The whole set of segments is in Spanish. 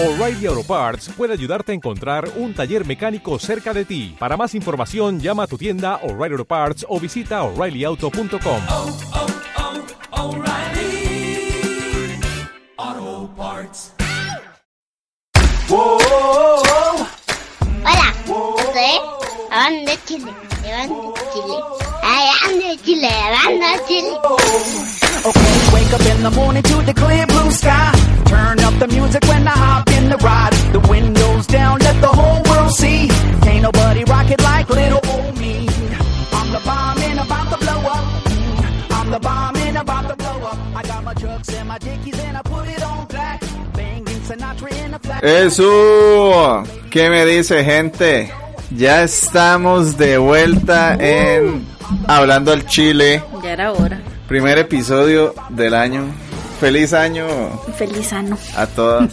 O'Reilly Auto Parts puede ayudarte a encontrar un taller mecánico cerca de ti. Para más información, llama a tu tienda O'Reilly Auto Parts o visita oreillyauto.com. oh, oh, O'Reilly Auto Parts. Hola, soy Hablando de Chile, Hablando de Chile, Hablando de Chile, Hablando de Chile. Okay, wake up in the morning to the clear blue sky. Turn up the music when I hop in the ride. The windows down, let the whole world see. Can't nobody rock it like little old me. I'm the bomb and about to blow up. I'm the bomb and about to blow up. I got my trucks and my dickies and I put it on black. Banging Sinatra in a flat. Eso, ¿qué me dice gente? Ya estamos de vuelta en Hablando al Chile, Ya era hora. primer episodio del año. Feliz año Feliz ano. a todas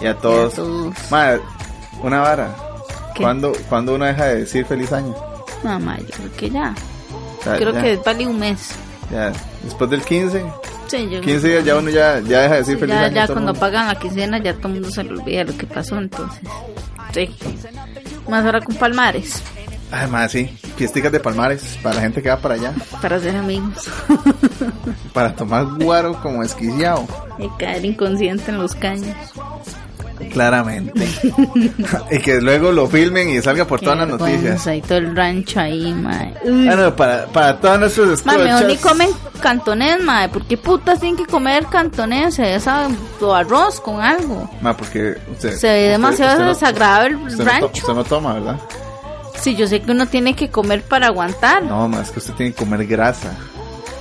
y a todos. Y a todos. Ma, una vara. ¿Cuándo, cuándo uno deja de decir feliz año? Mamá, yo creo que ya. O sea, Creo ya, que vale un mes. ya. Después del 15, Sí, yo 15 días ya uno ya, ya deja de decir feliz ya, año. ya el cuando pagan la quincena ya todo el mundo se le olvida lo que pasó, entonces. Sí. Más ahora con Palmares, Ma, sí. Fiesticas de palmares para la gente que va para allá. para ser amigos. Para tomar guaro como esquiciado. y caer inconsciente en los caños. Claramente. y que luego lo filmen y salga por Qué todas las noticias. Y todo el rancho ahí, mae. Ah, no, para, para todos nuestros Ma, mejor ni escuchas. comen cantonés, mae. ¿Por qué putas tienen que comer cantonés? Se sabe, o arroz con algo. Ma, porque usted, Se ve demasiado no- desagradable el usted no rancho. usted no toma, ¿verdad? Sí, yo sé que uno tiene que comer para aguantar. No, ma, es que usted tiene que comer grasa.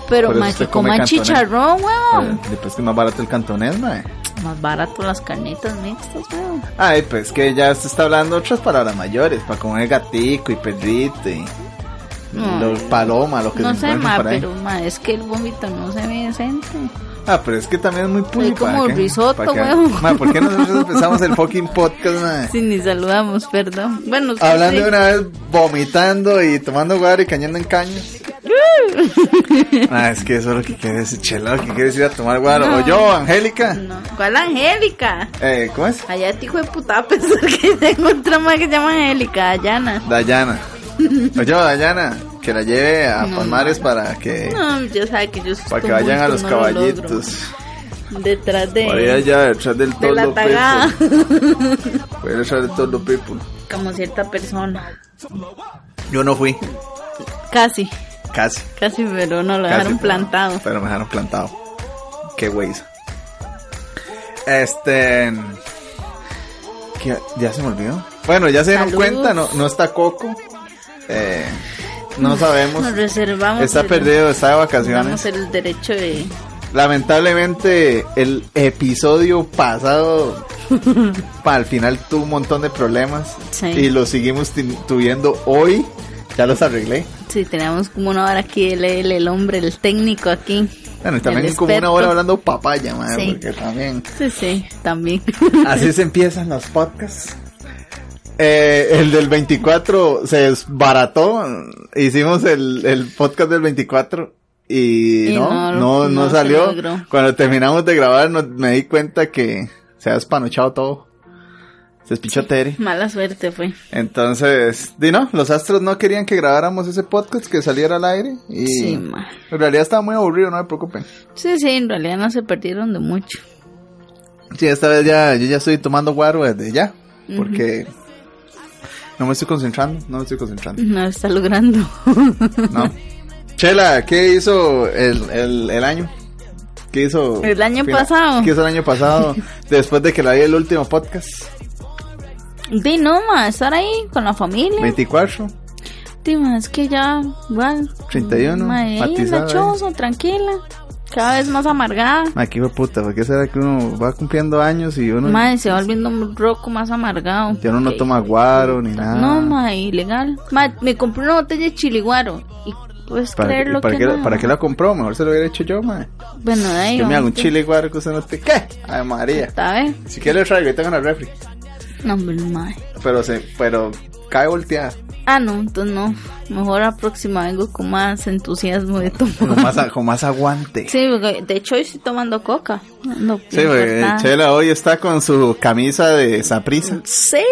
pero, usted que cantonés. chicharrón, weón. Después que es más barato el cantonés, ma. Más barato las carnitas mixtas, weón. Ay, pues que ya usted está hablando otras palabras mayores. Para comer gatico y perrito y. No. Los palomas, lo que No se sé, encuentren ma, pero ma, es que el vómito no se ve decente. Ah, pero es que también es muy puri. como ¿para qué? risotto. Ma, ¿por qué nosotros empezamos el fucking podcast, ma? Sí, ni saludamos, perdón. Bueno, Hablando de una vez vomitando y tomando guaro y cañando en caños. ah, es que eso es lo que quiere decir, chela, lo que quiere decir a tomar guaro. O yo, Angélica. No, ¿Cuál Angélica? Eh, ¿cómo es? Allá este hijo de puta pensar que tengo otra más que se llama Angélica, Dayana. Dayana. O yo, Dayana, que la lleve a No, Palmares para que, No, ya sabe que yo para que vayan a los caballitos. Detrás de, Para ir allá detrás del de la todo tagada. people. Para ir detrás del todo people. Como cierta persona. Yo no fui, Casi, casi. casi, pero no lo Casi, dejaron plantado. Pero me dejaron plantado. Qué güeyes. Este. ¿qué? Ya se me olvidó. Bueno, ya se dieron cuenta, no, no está Coco. Eh, no sabemos. Nos reservamos. Está el- perdido, está de vacaciones. el derecho de. Lamentablemente, el episodio pasado. para el final tuvo un montón de problemas. Sí. Y lo seguimos tuviendo hoy. Ya los arreglé. Sí, tenemos como una hora aquí, el, el, el hombre, el técnico aquí. Bueno, y también como una hora hablando papaya, madre, Sí. porque también. Sí, sí, también. Así se empiezan los podcasts. Eh, el del 24 se desbarató. Hicimos el, el podcast del 24 y, Y no, no, no, no, no se salió. Cuando terminamos de grabar no- me di cuenta que se ha despanochado todo. Se despichó Tere. Mala suerte fue. Entonces, di no, los astros no querían que grabáramos ese podcast, que saliera al aire. Y Sí, ma. en realidad estaba muy aburrido, no me preocupen. Sí, sí, en realidad no se perdieron de mucho. Sí, esta vez ya, yo ya estoy tomando guaro desde ya. Porque no me estoy concentrando, no me estoy concentrando. No está logrando. No. Chela, ¿qué hizo el, el, el año? ¿Qué hizo? El año pasado. ¿Qué hizo el año pasado? después de que la vi el último podcast. Di, no, ma, estar ahí con la familia. 24. Di, ma, es que ya, igual. 31, Ma, ahí la choza, tranquila. Cada vez más amargada. Hijo de puta, ¿por qué será que uno va cumpliendo años y uno Ma, se va volviendo un roco más amargado. ya uno no toma guaro ni nada? No, ma, ilegal. Ma, me compré una botella de chiliguaro. Y puedes ¿Para, creer lo para que qué, no. ¿Para qué la compró? Mejor se lo hubiera hecho yo, ma. Bueno, de ahí. Yo me hago un vamos, chile guaro que usted no te... ¿Qué? Ay, María. ¿Está bien? Si quiere le traigo, ahí tengo en la refri. No, hombre, ma. Pero se, pero cae volteada. Ah, no, entonces no. Mejor la próxima vengo con más entusiasmo de tomar. Con más, con más aguante. Sí, porque de hecho hoy estoy tomando coca. No, Sí, porque Chela hoy está con su camisa de Saprisa. Sí,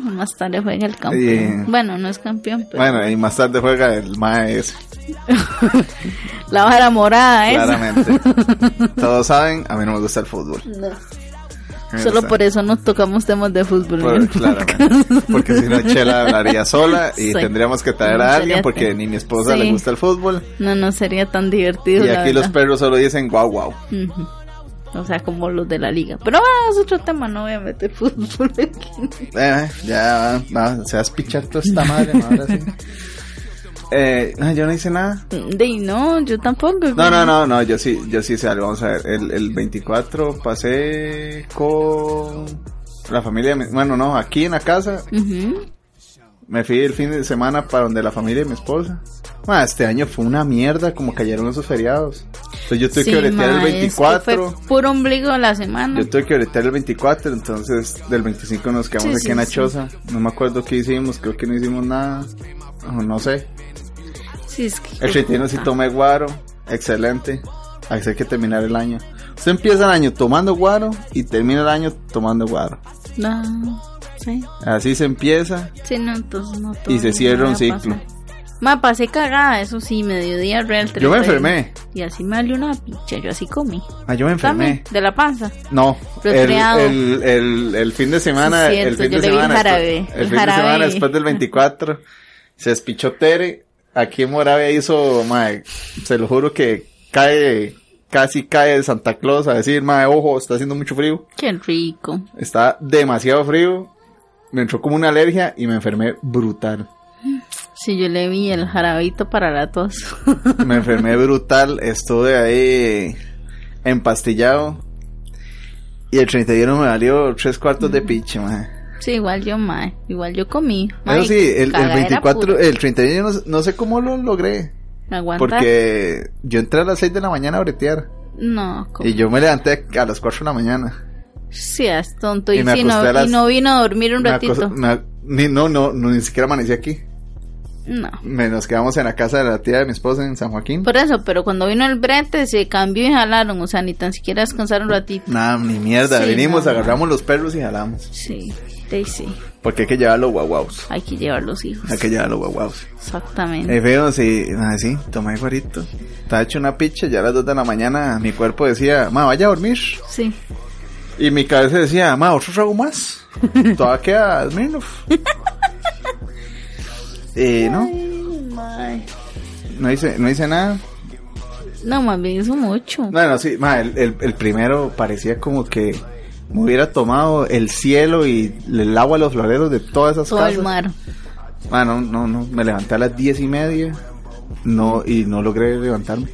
más tarde juega el campeón. Bueno, no es campeón, pero Bueno, y más tarde juega el Mae ese, la vara morada esa. claramente. Todos saben, a mí no me gusta el fútbol. Solo por eso no tocamos temas de fútbol. Por-. Porque si no, Chela hablaría sola y Sí. tendríamos que traer No, a alguien porque tan- ni mi esposa Sí. le gusta el fútbol. No, no sería tan divertido. Y la aquí los perros solo dicen guau guau. O sea, como los de la liga. Pero bueno, es otro tema, no voy a meter fútbol aquí. Eh, ya, va, se vas a pichar toda esta madre, ahora sí. Eh, yo no hice nada. De no, yo tampoco. No, no, no, no, yo sí, yo sí sé algo. Vamos a ver, el, el 24 pasé con la familia, bueno, no, aquí en la casa. Me fui el fin de semana para donde la familia de mi esposa. Ah, este año fue una mierda, como cayeron esos feriados. Entonces yo tuve Sí, que bretear el ma, es que 24. Fue puro ombligo la semana. Yo tuve que bretear el 24, entonces del 25 nos quedamos Sí, aquí sí, en la choza. No me acuerdo qué hicimos, creo que no hicimos nada. No sé. El 31 sí tomé guaro, excelente. Así hay que terminar el año. Usted empieza el año tomando guaro y termina el año tomando guaro. No, sí. Así se empieza. Sí, no, entonces no. Y se cierra un ciclo. Ma, pasé cagada, eso sí, mediodía real. Yo me 31. enfermé. Y así me salió una picha, yo así comí. Ah, yo me enfermé. También, de la panza. No, el, Resfriado. el, el, el fin de semana, Sí, el fin de semana, después- el fin de semana después del 24, se despichó Tere, aquí en Moravia hizo, mae, se lo juro que cae, casi cae de Santa Claus a decir, mae, ojo, está haciendo mucho frío, Qué rico. está demasiado frío, me entró como una alergia y me enfermé brutal, Sí, yo le vi el jarabito para la tos. me enfermé brutal, estuve ahí empastillado y el 31 me valió tres cuartos de piche, mae. Sí, igual yo, mae. Igual yo comí. Mae, Eso sí, el, el cagadera 24, pura. el 31 no, sé- no sé cómo lo logré. Aguantar. Porque yo entré a las 6 de la mañana a bretear. No, como... Y yo me levanté a las 4 de la mañana. Sí, es tonto. Y, si no, las- y no vino a dormir un Me ratito. me- ni, no, no, no, ni siquiera amanecí aquí. No. Me, nos quedamos en la casa de la tía de mi esposa en San Joaquín. Por eso, pero cuando vino el brete se cambió y jalaron. O sea, ni tan siquiera descansar un ratito. Nada, ni mierda. Sí, Vinimos, no, agarramos los perros y jalamos. Sí, sí, sí. Porque hay que llevar los guaguaus. Hay que llevar los hijos. Hay que llevar los guaguaus. Exactamente. Y feo, sí, nada, sí, tomé guarito. Estaba hecho una picha, ya a las 2 de la mañana mi cuerpo decía, ma, vaya a dormir. Sí. Y mi cabeza decía, ma, otro trago más. Todavía queda Smirnoff. y no, Ay, no hice, no hice nada. No, más bien hizo mucho. Bueno, sí, ma, el, el, el primero parecía como que me hubiera tomado el cielo y el agua de los floreros de todas esas Todo casas. el mar. Ma, no, no, no, me levanté a las diez y media. No, y no logré levantarme.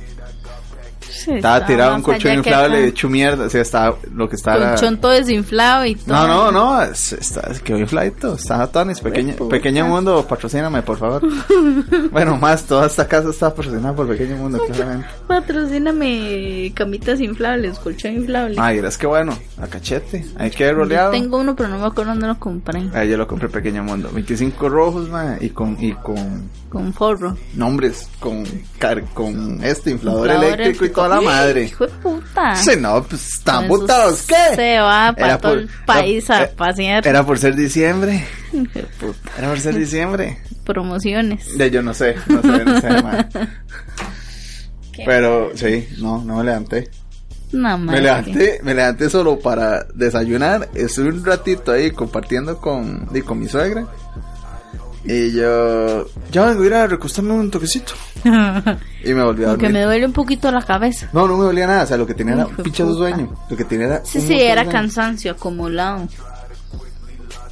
Estaba tirado un colchón que inflable acá. hecho mierda. O sea, estaba, lo que estaba. Colchón todo desinflado y todo. No, no, no, es- está, es que hoy flightito, está Tonis, pequeño, puta. pequeño mundo, patrocíname por favor. bueno, más, toda esta casa está patrocinada por Pequeño Mundo, claramente. Patrocíname camitas inflables, colchón inflable. Ay, es que bueno, a cachete, hay que haber Yo roleado. tengo uno, pero no me acuerdo dónde lo compré. Ahí yo lo compré Pequeño Mundo, 25 rojos, ma, y con, y con Con forro. nombres, con, car- con este inflador, Inflador eléctrico y toda la ¡Ay, madre. Hijo de puta. Sí, no, pues están esos ¿qué? Se va para todo por- el país a pasear. Era por ser diciembre, Hijo de puta. era por ser diciembre. Promociones. Ya yo no sé, no sé, no sé. Pero sí, no, no me levanté. No, Me levanté, me levanté solo para desayunar. Estuve un ratito ahí compartiendo con, con mi suegra. Y yo, ya vengo a ir a recostarme un toquecito. Y me volví a dormir. me duele un poquito la cabeza. No, no me dolía nada. O sea, lo que tenía era un puta. sueño. Lo que tenía era. Sí, sí, era cansancio acumulado.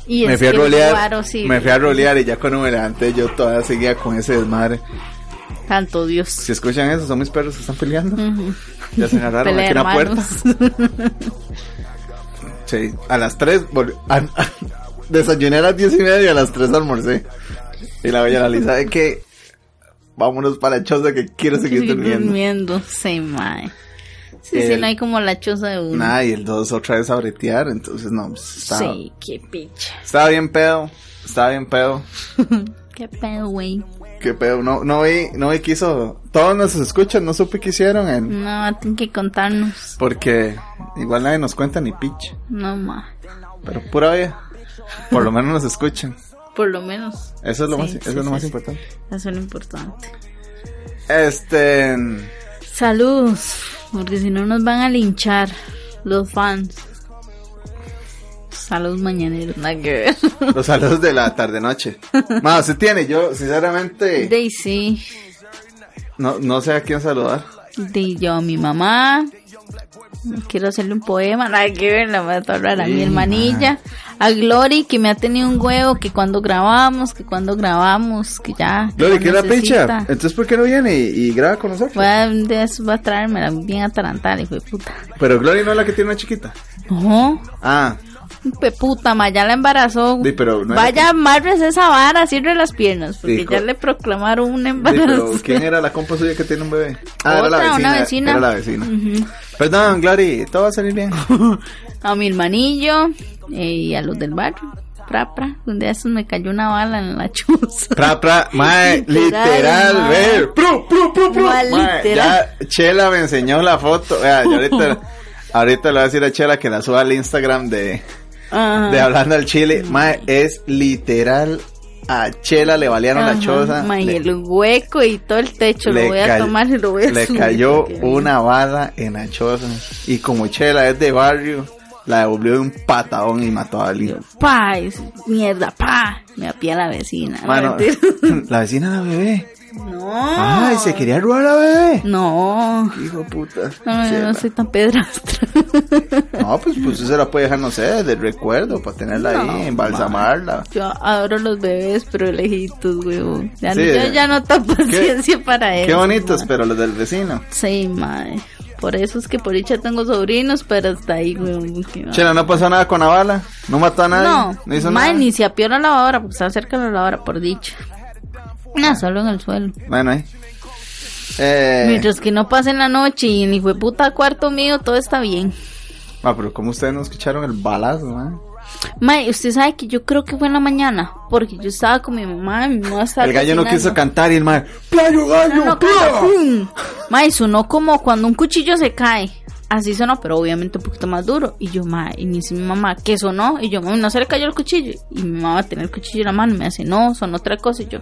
Y Me es fui a rolear. sí, me fui a rolear y ya cuando me levanté yo todavía seguía con ese desmadre. Tanto Dios. Si escuchan eso, son mis perros que están peleando. Ya se agarraron aquí en la puerta. Sí, a las 3 desayuné a las 10 y media y a las 3 almorcé. Y la bella la Lisa de que vámonos para la choza que quiero seguir durmiendo. durmiendo. Sí, mae. Sí, sí, El- no hay como la choza de uno. Nada, y el 2 otra vez a bretear, entonces no, pues, estaba, Sí, qué picha. estaba bien pedo, estaba bien pedo. Qué pedo, güey. Qué pedo, no, no vi, no vi que hizo, todos nos escuchan, no supe qué hicieron en, No, tienen que contarnos. porque igual nadie nos cuenta ni pitch, No, ma. pero pura vida, por lo menos nos escuchan, Por lo menos. eso es lo Sí, más, sí, eso es lo más importante. Eso es lo importante. Este, Saludos, porque si no nos van a linchar los fans. Saludos mañaneros, nada que ver. los saludos de la tarde noche. Más, se tiene, yo sinceramente Daisy, no, no sé a quién saludar. de yo a mi mamá. Quiero hacerle un poema, nada que ver, la voy a hablar a mi hermanilla. A Glory, que me ha tenido un huevo, que cuando grabamos, que cuando grabamos, que ya. que Glory, ¿qué es la picha? Entonces, ¿por qué no viene y, y graba con nosotros? Voy a, de eso va a traerme bien atarantada, hijo de puta. Pero Glory no es la que tiene una chiquita. No, Ah, puta, ma, ya la embarazó. Sí, pero no Vaya, amarres esa vara, cierre las piernas, porque Sí, ya le proclamaron un sí, embarazo. pero ¿quién era la compa suya que tiene un bebé? Ah, era la Otra, vecina. una vecina. Era la vecina. Ujú. Perdón, Glory, todo va a salir bien. A mi hermanillo eh, y a los del barrio. Pra, pra. Un día estos me cayó una bala en la chuza. Pra, pra, mae, Literal, literal, mae. ve. Pru, pru, pru, pru. Mae, literal. ya Chela me enseñó la foto. Vea, yo ahorita, ahorita le voy a decir a Chela que la suba al Instagram de, Ajá. de Hablando al Chile. Mae, es literal. A Chela le valieron la Ajá, choza. ma, y Le- el hueco y todo el techo lo voy a tomar y lo voy a Le subir, cayó una bala en la choza. Y como Chela es de barrio, la devolvió de un patadón y mató a alguien. Pa, es mierda, pa. Me apía la vecina. La vecina de la bebé. No. Ay, se quería robar a la bebé. No. Hijo puta. No, yo no soy tan pedrastra. No, pues, pues usted se la puede dejar, no sé, de recuerdo, para tenerla No, ahí, embalsamarla. Yo adoro los bebés, pero lejitos, weón. Ya, Sí, yo ya no tengo paciencia para eso. Qué bonitos, pero los del vecino. Sí, mae. Por eso es que por dicha tengo sobrinos, pero hasta ahí, weón. Chela, no pasó nada con la bala, no mató a nadie, no, No, hizo mae, nada. ni se apió la lavadora, porque estaba cerca de la lavadora, por dicha. No, solo en el suelo. Bueno, ahí. Eh, Mientras que no pase en la noche y ni fue puta cuarto mío, todo está bien. ah, pero como ustedes no escucharon el balazo, man. Mae, usted sabe que yo creo que fue en la mañana, porque yo estaba con mi mamá, mi mamá estaba El gallo no quiso cocinando. cantar y el man, ¡Playo gallo! No, no, ¡pla!". claro, ¡pum! Mae, sonó como cuando un cuchillo se cae. Así sonó, pero obviamente un poquito más duro. Y yo, mae, y me dice mi mamá, ¿qué sonó? Y yo, mami, no se le cayó el cuchillo. Y mi mamá tenía el cuchillo en la mano y me hace, no, sonó otra cosa. Y yo,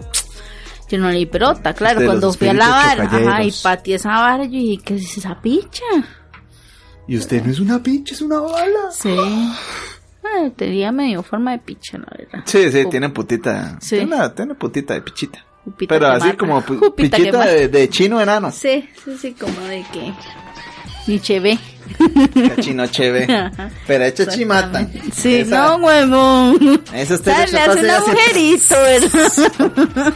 yo no leí pelota, claro. De cuando fui a lavar, ajá, y pateé esa vara, yo dije, ¿qué es esa picha? Y usted no es una pinche, es una bala. Sí. Ay, tenía medio forma de picha, la verdad. Sí, sí, tiene putita. Sí. Tiene, tiene putita de pichita. Jupita Pero así como Jupita pichita de, de chino enano. Sí, sí, sí, como de que... Ni cheve. Chino chévere. Ajá. Pero hecha chimata. Sí, Esa- no, huevón. Esa usted le hace un agujerito, ¿verdad?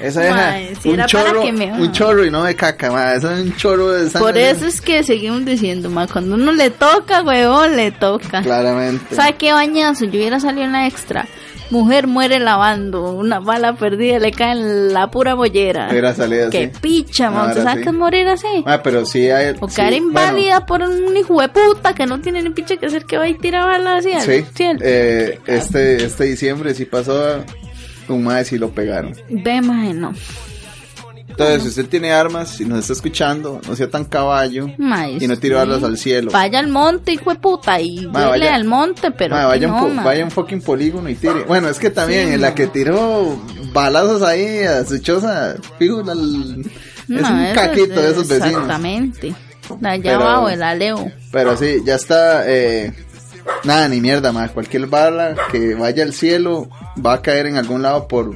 Esa Mae, si un chorro, que me- un chorro y no de caca, ma. Eso es un chorro de sangre. Por eso es que seguimos diciendo, ma, cuando uno le toca, huevón, le toca. Claramente. ¿Sabe qué bañazo? Yo hubiera salido en la extra. Mujer muere lavando, una bala perdida le cae en la pura mollera. Hubiera salido así. Qué picha, ma. ¿Usted sabe sí. es morir así? Ah, pero sí hay. O sí, bueno, inválida por un hijo de puta que no tiene ni picha que hacer que va y tira balas así al Sí, cielo. eh, este, este diciembre sí pasó, un mae sí lo pegaron. Ve, mae, no. Entonces, si usted tiene armas y nos está escuchando, no sea tan caballo y no balas al cielo. Vaya al monte, hijo de puta, y Ma, vaya- al monte, pero vaya, un no, po- ma. vaya un fucking polígono y tire. Bueno, es que también Sí, en la que tiró balazos ahí a su choza, fijo, la- es un caquito es- de esos vecinos. Exactamente. Allá abajo, el aleo. Pero sí, ya está. Eh, nada, ni mierda, más. Cualquier bala que vaya al cielo va a caer en algún lado por.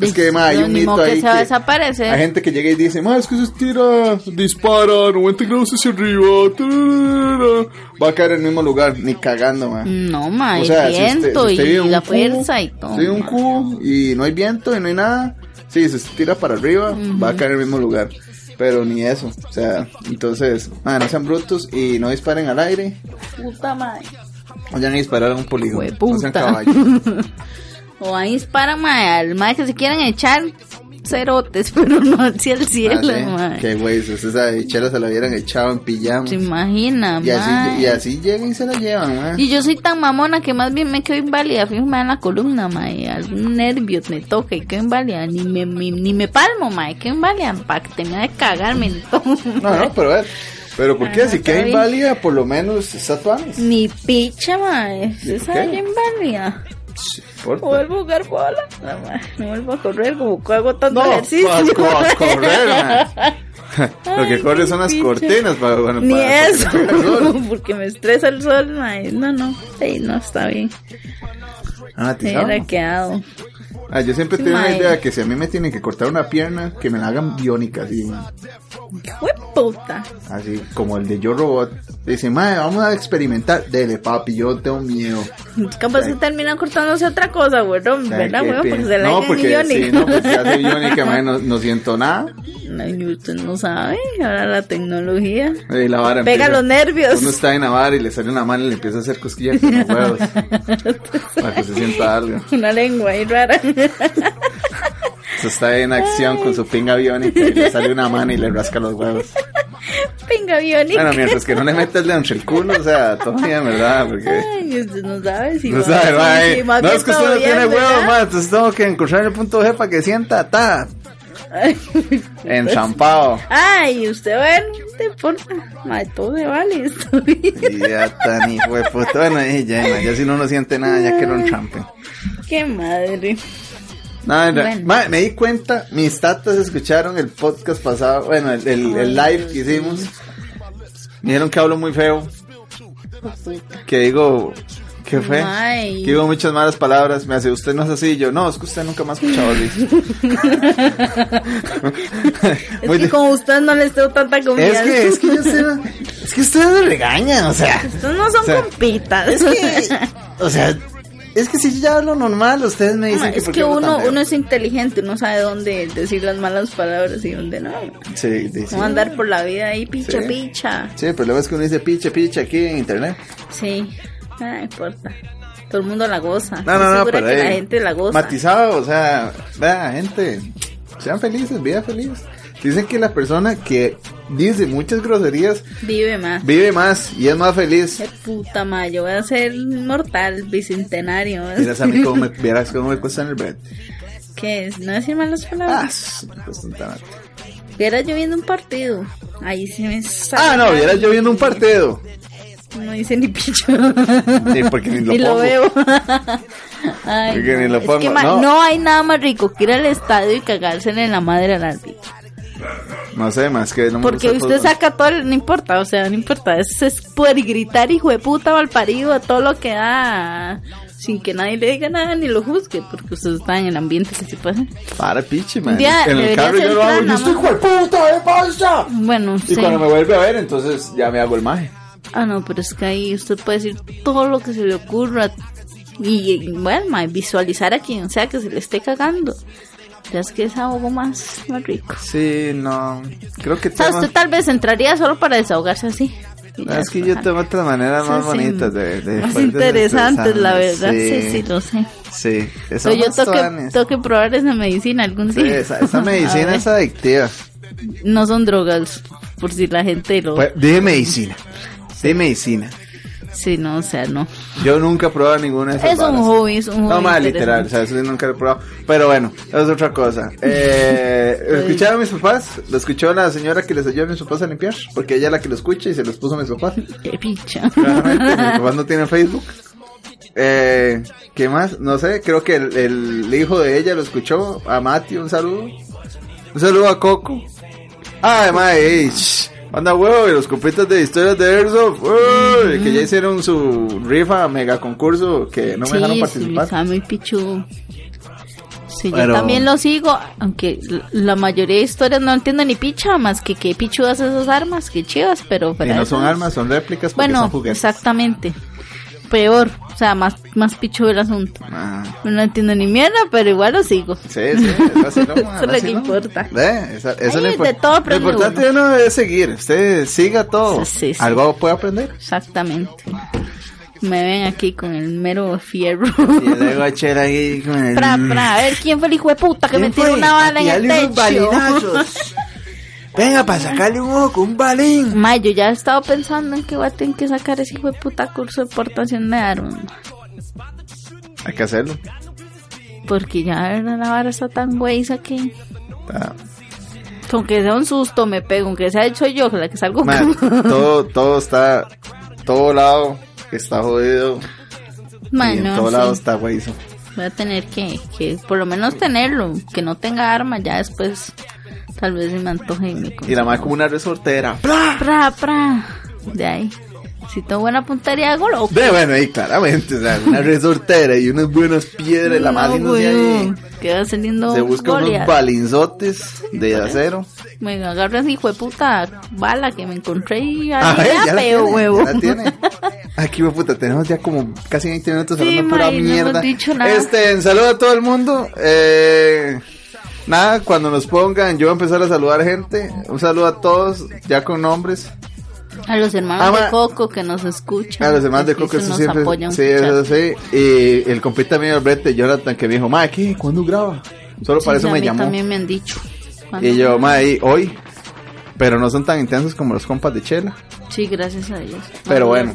Es que, ma, hay No, un mito que ahí. se va a que desaparecer. hay gente que llega y dice, ma, es que se tira, dispara, 90 grados hacia arriba, tarara". va a caer en el mismo lugar, ni cagando, ma. No, ma, O el sea, si usted- viento si usted y la cubo, fuerza y todo. Si hay un cubo y no hay viento y no hay nada, sí, si se tira para arriba, va a caer en el mismo lugar. Pero ni eso, o sea, entonces, ma, no sean brutos y no disparen al aire. Puta madre. Vayan a disparar a un polígono. No sean caballos. O ahí dispara, ma, al ma que se quieran echar. cerotes, pero no hacia el cielo, Ah, sí. mae. Qué güey, si usted sabe, chela se la hubieran echado en pijama. ¿Se imagina, Y así, mae? y así llegan y se la llevan. Y yo soy tan mamona que más bien me quedo inválida, da en la columna, mae, algún nervio me toca y quedo inválida, ni me, ni, ni me palmo, mae, quedo inválida, pa' que te me de cagarme. No, no, pero a ver. Pero ¿por qué? Si queda inválida, por lo menos está tuanes. Ni picha, mae, se por qué? inválida. Sí, importa. No vuelvo a jugar bola, no, mae, no vuelvo a correr como que hago tanto No, ejercicio. co- a correr. Lo que corre son las picha. cortinas para, bueno, Ni para- para eso, pega el sol. porque me estresa el sol, mae. No, no, sí, no está bien. Ah, Me ¿te hubiera quedado. Ah, yo siempre Sí, tengo una idea que si a mí me tienen que cortar una pierna, que me la hagan biónica, así. ¡Fue puta! así como el de Yo Robot. Dice, madre, vamos a experimentar. Dele, papi, yo tengo miedo. Capaz que termina cortándose otra cosa, güero, Ay, ¿verdad, güey? Porque se la no, porque sí, no, porque hace biónica, madre, no, no siento nada. No, usted no sabe, ahora la tecnología. Y la vara Pega empieza- los nervios. Uno está en la vara y le sale una mano y le empieza a hacer cosquillas con los huevos. para que se sienta algo. Una lengua ahí rara. Se está en acción con su pinga biónica y le sale una mano y le rasca los huevos. Venga, biónica. Bueno, mientras que no le meta el entre el culo, o sea, todavía, ¿verdad? Porque... Ay, usted no sabe si No va- sabe, sí, más No, es que usted no tiene huevos, mae. Entonces tengo que encontrar el punto G para que sienta, ta, Ay, enchampado. Ay, usted bueno, no importa. Todo se vale. Y ya tan hijo de puta. Bueno, ya, mae, ya si no no siente nada, ya que lo enchampen. Qué madre. No, no, Bueno. me di cuenta, mis tatas escucharon el podcast pasado, bueno, el, el, el live que hicimos. Me dijeron que hablo muy feo, que digo, ¿qué fue? Ay. Que digo muchas malas palabras, me hace, usted no es así, Y yo, no, es que usted nunca me ha escuchado. Es Muy que como usted no les tengo tanta Es confianza. que, es que yo sé, es que ustedes me regañan, o sea, Estos no son o sea, compitas. es que, o sea, es que si yo ya hablo normal, ustedes me dicen Ah, que es que uno, uno es inteligente, uno sabe dónde decir las malas palabras y dónde no. Sí, dice. No andar por la vida ahí picha Sí. picha. Sí, el problema es que uno dice picha, picha aquí en internet. Sí, no importa. Todo el mundo la goza. No, no, no, pero que la gente la goza. Matizado, o sea, vea, gente, sean felices, vida feliz. Dicen que la persona que dice muchas groserías Vive más. vive más y es más feliz. Qué puta madre, yo voy a ser inmortal, bicentenario. Miras a mí cómo me, vieras cómo me cuesta en el bread. ¿Qué es? No decir malas Ah, palabras. me cuesta un tanto. Viera yo viendo un partido. Ahí se me sale. Ah, no, vieras yo viendo un partido. No dice ni picho. Sí, porque ni lo Ni lo pongo. veo. Ay, Porque ni lo es pongo, que, ma, no. no. hay nada más rico que ir al estadio y cagársele en la madre al árbitro. No sé, más que no me Porque gusta usted saca todo, el- no importa, o sea, no importa. Es, es poder gritar hijo de puta mal parido a todo lo que da sin que nadie le diga nada ni lo juzgue, porque usted está en el ambiente que se puede. Para pichi, man. Día en el carro yo lo hago. Yo estoy hijo de puta, ¿qué pasa? Bueno, Y sí. cuando me vuelve a ver, entonces ya me hago el maje. Ah, no, pero es que ahí usted puede decir todo lo que se le ocurra y, bueno, visualizar a quien sea que se le esté cagando. Es que es algo más, más rico. Sí, no. Creo que sea, tema- usted tal vez entraría solo para desahogarse así. Ya Es que yo tengo otras maneras Sí, más sí, bonitas de, de más interesantes, la verdad. desestresarme. Sí, sí, lo sé. Sí, eso yo toque, toque probar esa medicina algún Sí, día. esa, esa medicina es adictiva. No son drogas, por si la gente lo... Pues, dije medicina. Sí, medicina. Sí, no, o sea, no. Yo nunca he probado ninguna de esas Es un varas. hobby, es un hobby. No, más literal, o sea, eso sí nunca lo he probado. Pero bueno, eso es otra cosa. Eh, ¿lo ¿Escucharon mis papás? ¿Lo escuchó la señora que les ayudó a mis papás a limpiar? Porque ella es la que lo escucha y se los puso a mis papás. Qué picha. Claramente, mis papás no tienen Facebook. Eh, ¿Qué más? No sé, creo que el, el hijo de ella lo escuchó. A Mati, un saludo. Un saludo a Coco. Ay, mae, ey, shh, anda huevo, y los compitas de historias de Airsoft, uy, que ya hicieron su rifa mega concurso que no me dejaron sí, participar. está muy pichudo. Sí, Pero- yo también lo sigo, aunque la mayoría de historias no entiendo ni picha, más que que pichudas esas armas, que chivas, pero... Y no son armas, son réplicas porque Bueno, son juguetes. exactamente. Peor, sea, más, más pichudo el asunto. Ah, No entiendo ni mierda, pero igual lo sigo. sí, sí, es Eso es lo que importa. Esa- eso es Ahí lo, de todo lo importante uno. uno es seguir. Usted siga todo. Sí, sí. Algo puede aprender. Exactamente. Me ven aquí con el mero fierro. Y luego Chela ahí con el... Pra, pra, a ver quién fue el hijo de puta que me tiró una bala en el techo. Venga, para sacarle un ojo, un balín. Ma, yo ya he estado pensando en que voy a tener que sacar ese hijo de puta curso de portación de armas. ma. Hay que hacerlo. Porque ya la vara está tan güeyza que... Ah, Aunque sea un susto me pego, aunque sea hecho yo la que salgo con... todo, todo está... Todo lado está jodido. Ma, y en no, todo sí. lado está güeyzo. Voy a tener que, que por lo menos tenerlo, que no tenga arma, ya después tal vez se me antoje y me Y la madre como una resortera. ¡Pla! Pra, pra. De ahí. Si tengo buena puntería, hago loco. De bueno, ahí claramente, o sea, una resortera y unas buenas piedras, la madre no ahí. Queda saliendo Se busca unos balinzotes de acero. Me agarra ese hijo de puta bala que me encontré y ahí ya peo, tiene, huevo. ya la tiene. Aquí, me puta, tenemos ya como casi 20 minutos Sí, hablando pura no hemos mierda. dicho nada. Este, en saludo a todo el mundo. Eh, nada, cuando nos pongan, yo voy a empezar a saludar gente. Un saludo a todos, ya con nombres. A los hermanos Ah, de Coco que nos escuchan. A los demás de que Coco, eso nos siempre. apoyan Sí, eso sí. Y el compita mío, Brete, Jonathan, que me dijo, ma, ¿qué? ¿Cuándo graba? Solo Sí, para eso a me mí llamó. también me han dicho. Y yo, ma, ahí, hoy. Pero no son tan intensos como los compas de Chela. Sí, gracias a Dios. Pero bueno.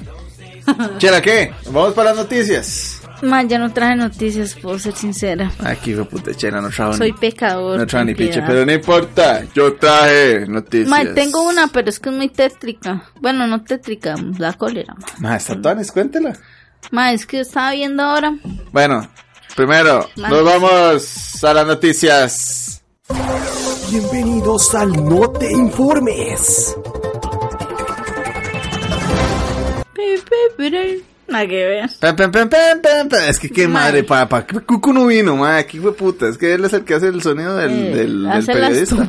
Chela, ¿qué? Vamos para las noticias. Ma, ya no traje noticias, puedo ser sincera. Aquí, fue puta Chela, no trajo Soy ni, pecador. no trajo ni piedad. pero no importa. Yo traje noticias. Ma, tengo una, pero es que es muy tétrica. Bueno, no tétrica, la cólera. Ma, Ma, está Tuanes, cuéntela. Ma, es que estaba viendo ahora. Bueno, primero, nos vamos a las noticias. Bienvenidos al No Te Informes. Nada que ver. Es que qué Ma. madre, papá. Cucu no vino, ma. Aquí fue puta. Es que él es el que hace el sonido del, Eh, del, del periodista.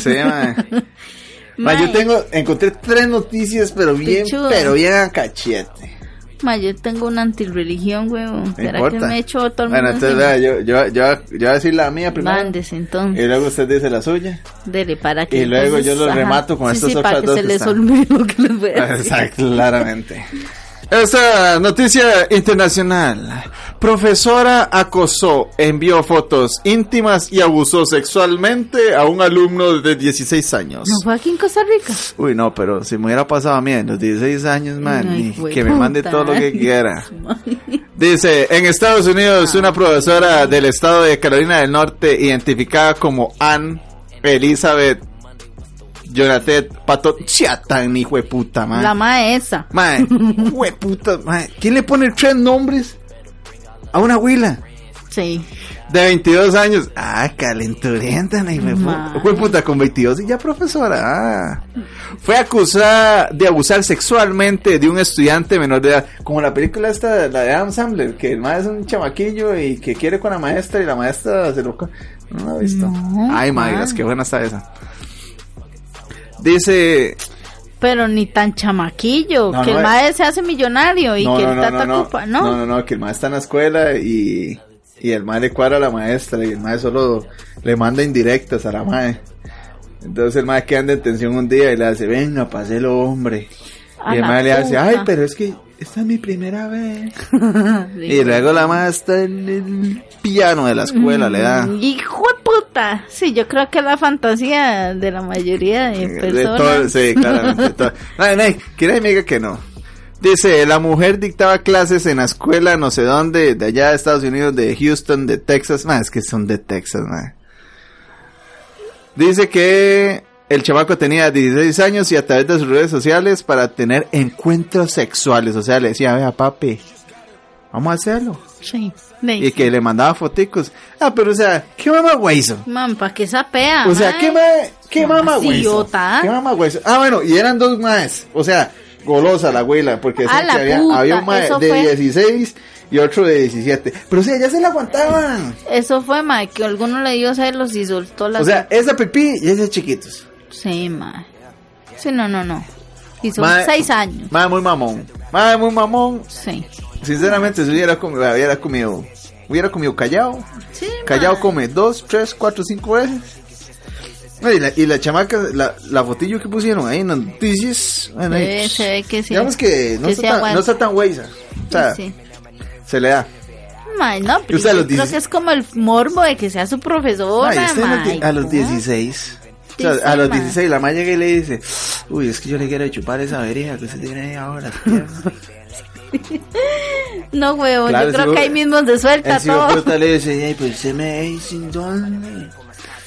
Sí, ma. Ma, yo tengo, encontré tres noticias, pero bien, pero bien a cachete. Ma, yo tengo una antirreligión, huevón. ¿Será importa. que me he hecho todo el Bueno, entonces, vea, yo, yo, yo, yo voy a decir la mía primero. Mándese entonces. Y luego usted dice la suya. Dele para que. Y luego yo entonces, lo ajá. remato con sí, estas sí, otras para que dos se que les olvide lo que les voy a decir. Exacto, claramente. Esta noticia internacional. Profesora acosó, envió fotos íntimas y abusó sexualmente a un alumno de 16 años. ¿No fue aquí en Costa Rica? Uy, no, pero si me hubiera pasado a mí en los 16 años, man, Ay, y güey, que me mande todo lo que quiera. Dice, en Estados Unidos, una profesora del estado de Carolina del Norte, identificada como Ann Elizabeth Jonathan Pato Chiatan, hijo de puta, man. La maestra. Mae, hueputa, mae. ¿Quién le pone tres nombres a una huila? Sí. De 22 años. Ah, calenturienta, hijo de Mae. puta. Con 22 y ya profesora. Ah. Fue acusada de abusar sexualmente de un estudiante menor de edad. Como la película esta, la de Adam Sandler, que el maestro es un chamaquillo y que quiere con la maestra y la maestra se lo... No lo he visto. No, Ay, mae. madre, qué buena está esa. Dice... Pero ni tan chamaquillo. No, que no, el eh. maestro se hace millonario y que el tata culpa, ¿no? No, no, no, que el maestro está en la escuela y, y el maestro le cuadra a la maestra y el maestro solo le manda indirectas a la madre. Entonces el maestro queda en detención un día y le hace, venga, páselo, hombre. A y el maestro le hace, ay, pero es que esta es mi primera vez. Y luego la madre está en el piano de la escuela, le da. Mm, Hijo de puta. Sí, yo creo que es la fantasía de la mayoría de De personas. todo, sí, claramente. todo. No, no, que nadie me diga que no. Dice, la mujer dictaba clases en la escuela no sé dónde, de allá de Estados Unidos, de Houston, de Texas. Más es que son de Texas, man. Dice que el chamaco tenía 16 años y a través de sus redes sociales para tener encuentros sexuales. O sea, le decía, vea, papi, vamos a hacerlo. Sí. Y que le mandaba foticos. Ah, pero o sea, ¿qué mamá hizo? Man, ¿para qué sapea? O sea, mae? ¿qué, ma qué mamá idiota. ¿Qué mamá güey? Ah, bueno, y eran dos más. O sea, golosa la abuela, porque la que había, puta, había un mae de fue. 16 y otro de 17. Pero o sea, ya se la aguantaban. Eso fue, ma, que alguno le dio celos y soltó las... O sea, esa pipí y ese chiquitos. Sí, ma. Sí, no, no, no. Y son Mae- seis años. Mae muy mamón. Mae muy mamón. Sí. Sinceramente, si hubiera comido, hubiera comido, hubiera comido callado. Sí, Callao ma. come dos, tres, cuatro, cinco veces. Y, la, y la chamaca, la, la fotillo que pusieron ahí en las noticias. bueno, ahí, Eh, se ve que sí. Digamos que no, Que está, tan, no está tan weiza. O sea, Sí. se le da. Mae, no, pero yo creo 16 que es como el morbo de que sea su usted a los, mae, die- a los ¿cómo? 16. O sea, a los ma. 16 la maya llega y le dice, uy, es que yo le quiero chupar esa verija que usted tiene ahí ahora. No, huevo, Claro, yo creo si que ahí mismo se suelta El todo. puta le dice, ay, pues se me dice dónde.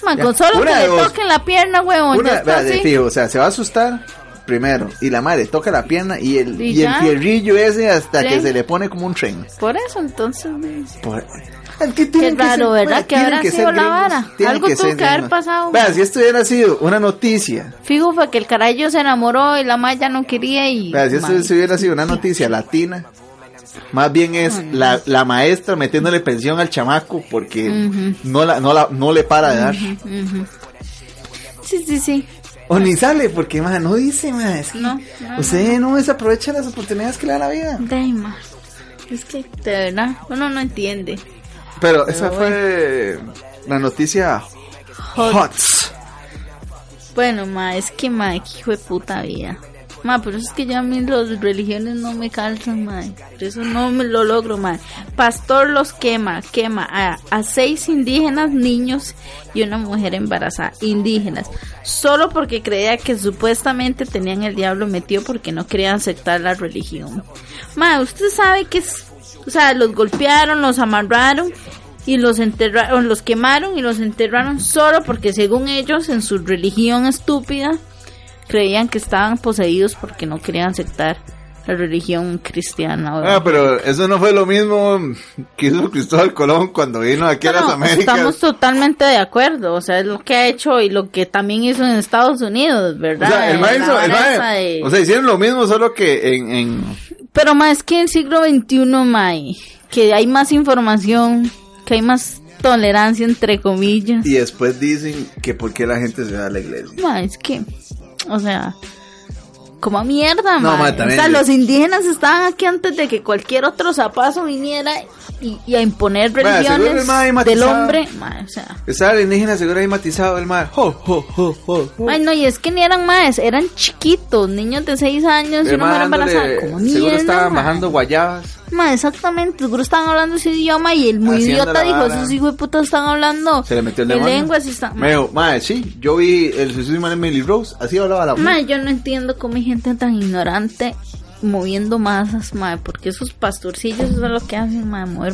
Man, con solo que una le dos. toquen la pierna, huevón, Una, ya está vea, de así. fijo, o sea, se va a asustar primero y la madre toca la pierna y el, Y y el fierrillo ese hasta Sí. que se le pone como un tren. Por eso, entonces. Por- Es que Qué que raro, ser- ¿verdad? Que habrá que sido la vara. Algo tuvo ser que haber pasado. Vea, si esto hubiera sido una noticia, Fijo fue que el carayo se enamoró y la maya no quería y... vea, si esto hubiera sido una noticia latina, más bien es la, la maestra metiéndole pensión al chamaco porque no, la, no, la, no le para de dar. Sí, sí, sí. O ni sale porque, man, no dice, man. Es que No, no, usted no, desaprovecha las oportunidades que le da la vida. Ay, ma. Es que, de verdad, uno no entiende. Pero esa fue la noticia Hot. hot. Bueno, ma, es que, ma, que hijo de puta vida. Ma, pero es que ya a mí las religiones no me calzan, ma. Por eso no me lo logro, ma. Pastor los quema, quema a, a seis indígenas, niños y una mujer embarazada. Indígenas. Solo porque creía que supuestamente tenían el diablo metido porque no querían aceptar la religión. Ma, usted sabe que es... O sea, los golpearon, los amarraron y los enterraron, los quemaron y los enterraron solo porque según ellos en su religión estúpida creían que estaban poseídos porque no querían aceptar la religión cristiana. ¿verdad? Ah, pero eso no fue lo mismo que hizo Cristóbal Colón cuando vino aquí a las no, Américas. estamos totalmente de acuerdo, o sea, es lo que ha hecho y lo que también hizo en Estados Unidos, O ¿verdad? sea, el el vara mae- esa de- o sea, hicieron lo mismo, solo que en, en Pero más que en el siglo XXI, May, que hay más información, que hay más tolerancia entre comillas. y después dicen que por qué la gente se va a la iglesia. Ma, es que, o sea, como mierda, No, ma. O sea, los indígenas estaban aquí antes de que cualquier otro zapazo viniera y, y a imponer Ma, seguro religiones el ma ahí del hombre. Ma, o sea, Estaba el indígena seguro ahí matizado el mar. Ay, no, y es que ni eran más, eran chiquitos, niños de 6 años y una mujer embarazada. Como seguro mierda, estaban ma. bajando guayabas. Ma, exactamente, seguro estaban hablando ese idioma y el muy Haciendo idiota dijo, vara. esos hijos de puta están hablando Se le metió el en demonio. lenguas están... Me dijo, madre, sí, yo vi el suicidio de Emily Rose, así hablaba la Ma, yo no entiendo cómo hay gente tan ignorante moviendo masas, ma, porque esos pastorcillos eso es lo que hacen, ma, mover.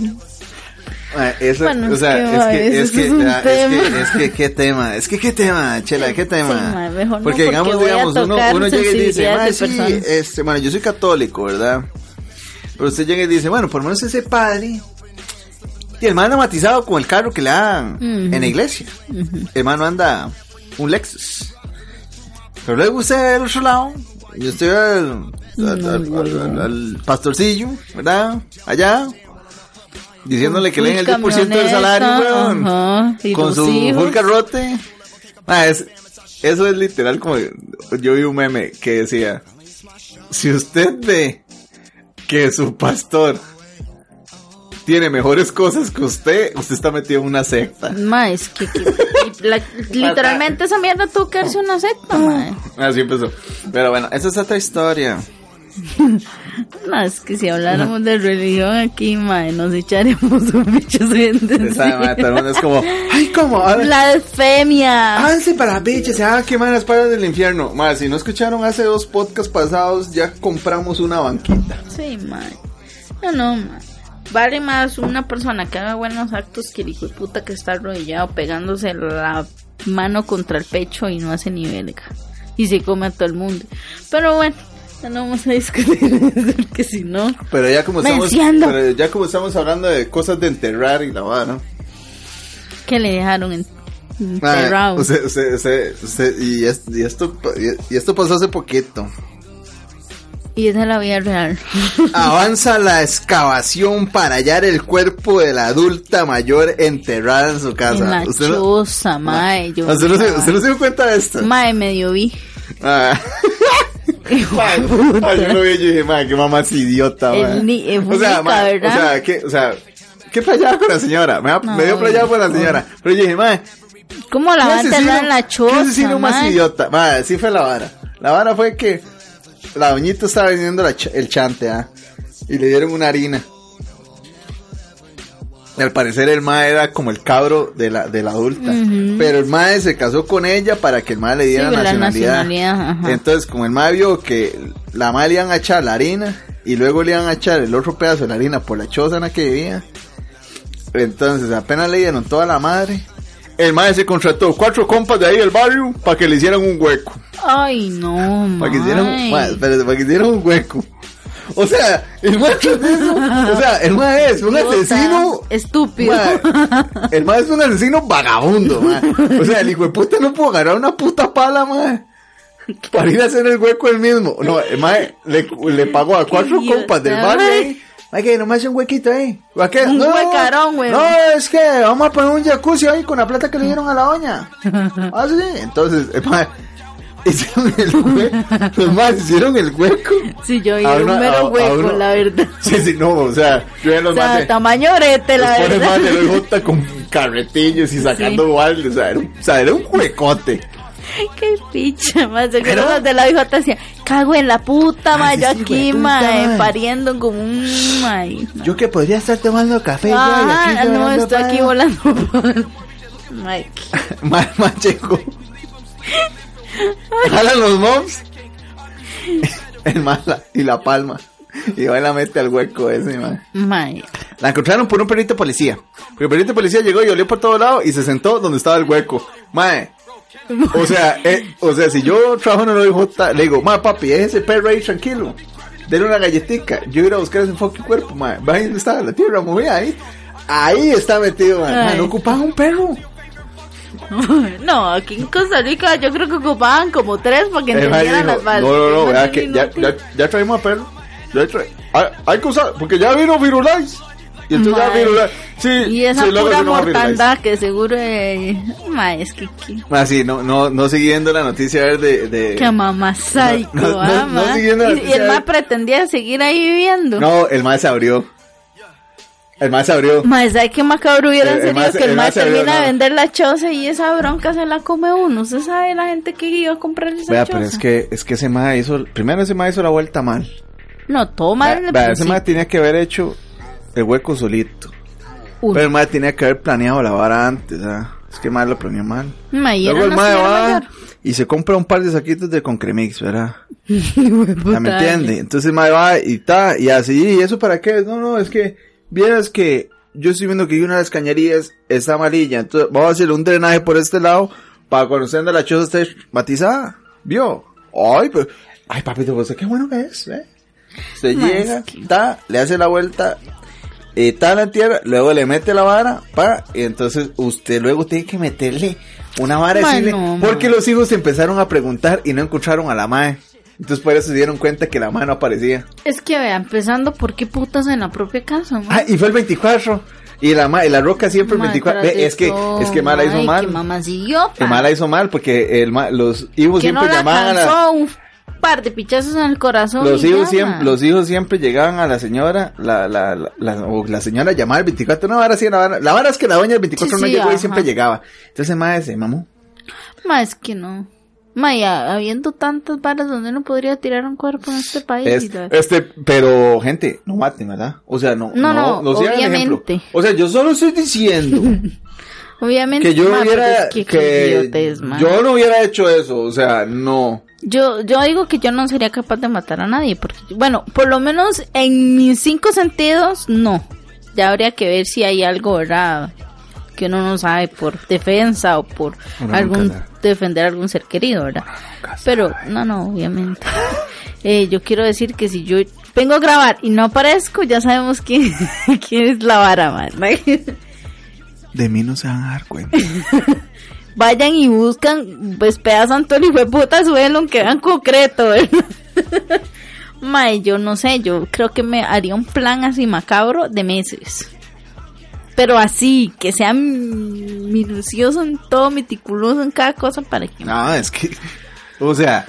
Ma, eso, Bueno, o sea, es que, es ma, que, es que, es que, es que, qué tema, es que, qué tema, chela, qué tema. Sí, ma, mejor no, porque porque digamos, digamos, uno, uno llega y dice, ma, sí, personas". este, bueno, yo soy católico, ¿verdad? Pero usted llega y dice, bueno, por lo menos ese padre, y el hermano matizado con el carro que le dan en la iglesia. El hermano anda un Lexus. Pero luego usted al otro lado, yo estoy al, al, al- al- al pastorcillo, ¿verdad? Allá, diciéndole que le den el 10% del salario, weón. Con su hijos. full. Ah, es, eso es literal como, yo vi un meme que decía, si usted ve que su pastor tiene mejores cosas que usted, usted está metido en una secta. Ma, es que, que- la- literalmente esa mierda tuvo que una secta, ma. Así empezó. Pero bueno, esa es otra historia. No, es que si habláramos de religión aquí, ma, nos echaríamos un bicho Esa, todo el mundo es como, ay, ver, Blasfemia. Háganse para las bichas, se van a quemar las paredes del infierno. Más, si no escucharon hace dos podcasts pasados, ya compramos una banquita. Sí, ma. No, no, ma. Vale más una persona que haga buenos actos que el hijo de puta que está arrodillado pegándose la mano contra el pecho y no hace ni verga. Y se come a todo el mundo. Pero bueno, ya no vamos a discutir porque si no. Pero ya como estamos, pero ya como estamos hablando de cosas de enterrar y la vara, que le dejaron en, Ah, enterrado. usted, usted, usted, usted- y, es- y esto, y esto pasó hace poquito. y esa es la vida real. Avanza la excavación para hallar el cuerpo de la adulta mayor enterrada en su casa. en la usted, no, mae. Yo, usted, no se, usted no se dio cuenta de esto. Mae, medio vi. Ah. Ay, yo lo vi y dije, madre, qué mamá es idiota, El mae". ni- es o sea, ¿verdad? o sea, ¿qué, o sea, qué playada con la señora? Me, No. me dio playada con la señora. Pero yo dije, madre, ¿Cómo la ¿Qué va a en la ¿Qué choza, asesino más idiota? Madre, sí fue la vara. La vara fue que la doñita estaba vendiendo la ch- el chante, ¿ah? Y le dieron una harina. Al parecer el mae era como el cabro de la, de la adulta. Pero el mae se casó con ella para que el mae le diera Sí, la nacionalidad. Entonces, como el mae vio que la mae le iban a echar la harina y luego le iban a echar el otro pedazo de la harina por la choza en la que vivía. Entonces, apenas le dieron toda la madre. El mae se contrató cuatro compas de ahí del barrio para que le hicieran un hueco. Ay, no, Para que hicieran, mae. mae, espérate, para que hicieran un hueco. O sea, el tras de eso, o sea, el mae es un asesino. Estúpido. mae, el mae es un asesino vagabundo, mae. O sea, el hijo de puta no pudo agarrar una puta pala, mae. Para ir a hacer el hueco él mismo. No, el mae le, le pagó a cuatro compas del barrio. Mae, que nomás un huequito ahí. ¿A qué? Un No, huecarón, güey. No, es que vamos a poner un jacuzzi ahí con la plata que le dieron a la doña. Ah, sí. Entonces, el mae, hicieron el hueco. Los más hicieron el hueco. Sí, yo A un una- mero hueco, uno- la verdad. Sí, sí, no, o sea, yo ya los O sea, tamaño orete, la Los verdad. más de con carretillos y sacando baldes, o sea, era un, o sea, era un huecote. Qué picha, más Pero- los de la hija decía, cago en la puta, Ah, ma, sí, yo sí, aquí, ma, pariendo como un, ma, Yo que podría estar tomando café ya, y Ah, aquí no, llorando estoy aquí volando. Mike. Mal, macheco. Jalan los mobs. El mala y la palma. Y va y la mete al hueco ese, man. La encontraron por un perrito policía. Porque el perrito policía llegó y olió por todo lado y se sentó donde estaba el hueco. Mae. O sea, eh, o sea, si yo trabajo en el OIJ, le digo, mae papi, es ese perro ahí tranquilo. Denle una galletica. Yo iba a buscar ese fucking cuerpo, mae. Va ahí donde estaba la tierra movida ahí. Ahí está metido, mae. No ocupaba un perro. No, aquí en Costa Rica yo creo que ocupaban como tres para que entendieran dijo, las balas. no, no, no, vea que ya, ya, ya traemos a perro. Ya trae- hay, hay que usar, porque ya vino Virulais. Y entonces ya Mae. Virulais. Sí, Y esa sí, pura Firulais. mortandad que seguro eh, mae, es que, que, Ah, sí, no, no, no siguiendo la noticia de, de... que mamá psycho, no, no, ah, no siguiendo la y, y el más pretendía seguir ahí viviendo. No, el más se abrió. El más se abrió. Mae, ¿sabe qué macabro hubiera El- el sido mae- que el el mae se abrió, termina de vender la choza y esa bronca se la come uno? ¿Usted sabe la gente que iba a comprar esa Vea, choza? pero es que, es que ese más hizo, primero ese más hizo la vuelta mal. No, toma Vea, vea, ese más tenía que haber hecho el hueco solito. Pero el más tenía que haber planeado la vara antes, ¿ah? Es que el más lo planeó mal. Luego el mae va y se compra un par de saquitos de concremix, ¿verdad? ¿Ya me entiende? Entonces el mae va y está, y así, ¿y eso para qué? No, no, es que, vieras que yo estoy viendo que una de las cañerías está amarilla, entonces vamos a hacer un drenaje por este lado para cuando usted anda la choza esté matizada, ¿vio? Ay, pero, ay papito, pues qué bueno que es, ¿eh? Usted llega, es que- está, le hace la vuelta, eh, está en la tierra, luego le mete la vara, pa, y entonces usted luego tiene que meterle una vara y Mae, decirle, porque los hijos se empezaron a preguntar y no encontraron a la mae. Entonces por eso se dieron cuenta que la mae no aparecía. Es que vea, empezando, ¿por qué putas en la propia casa, mae? Ah, y fue el 24. Y la mae, y la roca siempre el Mae, 24. tras Ve, es que, es que ma la hizo mal. Que mamá siguió, Que ma la hizo mal porque el ma- los hijos Que no siempre la llamaban a la, par de pichazos en el corazón. los y hijos siempre, los hijos siempre llegaban a la señora, la, la, la, la- o la señora llamaba el 24, no, ahora sí, la vara, la vara es que la doña el 24 Sí, no sí, llegó y ajá. siempre llegaba. Entonces mae se mamó. Ma, es que no. Ma, ya, habiendo tantas varas donde uno podría tirar un cuerpo en este país. Es- este, pero gente, no maten, ¿verdad? O sea, no, No, no, obviamente. O sea, yo solo estoy diciendo Obviamente, que yo ma, hubiera, es que, yo no hubiera hecho eso, o sea, no. Yo, yo digo que yo no sería capaz de matar a nadie, porque, bueno, por lo menos en mis cinco sentidos, no. Ya habría que ver si hay algo, ¿verdad? Que uno no sabe por defensa o por Uno algún. Defender a algún ser querido, ¿verdad? Pero, no, no, obviamente. Eh, yo quiero decir que si yo vengo a grabar y no aparezco, ya sabemos quién, quién es la vara, man. De mí no se van a dar cuenta. Vayan y buscan, pues pedazan todo hijo de puta suelo, aunque vean concreto, ¿verdad? Mae, yo no sé, yo creo que me haría un plan así macabro de meses. Pero así, que sea minucioso en todo, meticuloso en cada cosa para que... No, es que, o sea,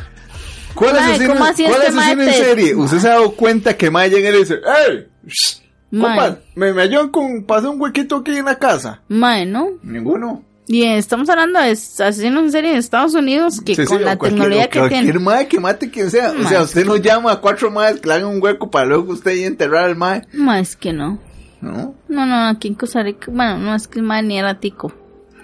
¿cuál Mae, asesino, ¿cómo así cuál este mae asesino en te- serie? ¿Usted se ha dado cuenta que Mae llega y le dice, ¡Ey! Mae. compa, ¿me, me ayudan con pasar un huequito aquí en la casa? Mae, ¿no? Ninguno. Y estamos hablando de asesinos en serie en Estados Unidos que Sí, sí, con la o cualquier- tecnología o que cualquier tienen. mae que mate quien sea. O Mae. sea, usted no llama a cuatro maes que le hagan un hueco para luego usted ir a enterrar al mae. Ma, es que no. ¿No? No, no, aquí en Costa Rica, bueno, no es que el ma ni era tico.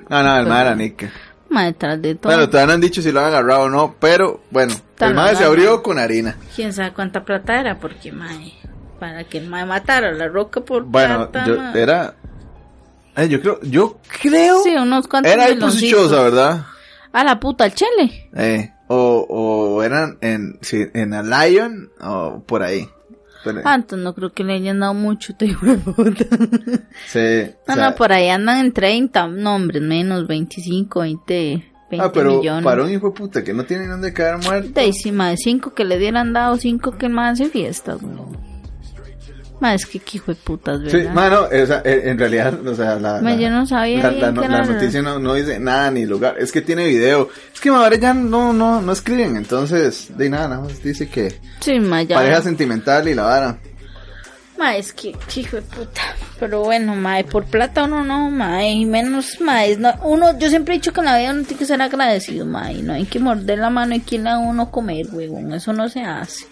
No, no, el mae era nica. Ma, detrás de todo. Bueno, todavía no han dicho si lo han agarrado o no, pero bueno, Tal el mae se abrió con harina. Quién sabe cuánta plata era, porque mae, para que el mae matara la roca por Bueno, plata. yo, mae. era... eh, yo creo, yo creo... Sí, unos cuantos Era ahí. Chosa, ¿verdad? A la puta, el chele. Eh, o, o eran en, sí, en a Lion o por ahí. Ah, entonces no creo que le hayan dado mucho, te de puta. sí, o No, sea, no, por ahí andan en 30, no, hombre, menos 25, 20, 20 ah, pero millones. para un hijo de puta que no tiene dónde caer muerto. De sí, mae, 5 que le dieran dado, 5 que mae hace fiestas, weón. Mae, es que qué hijo de putas, Sí, ¿verdad? mano, o sea, en en realidad, o sea, la, Ma, la- yo no sabía la, la- la noticia no, no dice nada ni lugar, es que tiene video. Es que ahora ya no, no, no escriben, entonces, de nada, nada más dice que Sí, mae, ya. pareja sentimental y la vara. Ma, es que, qué hijo de puta. Pero bueno, mae, por plata uno no, mae, y menos, mae, no, uno, yo siempre he dicho que en la vida uno tiene que ser agradecido, mae, no hay que morder la mano y que a uno comer, huevón, eso no se hace.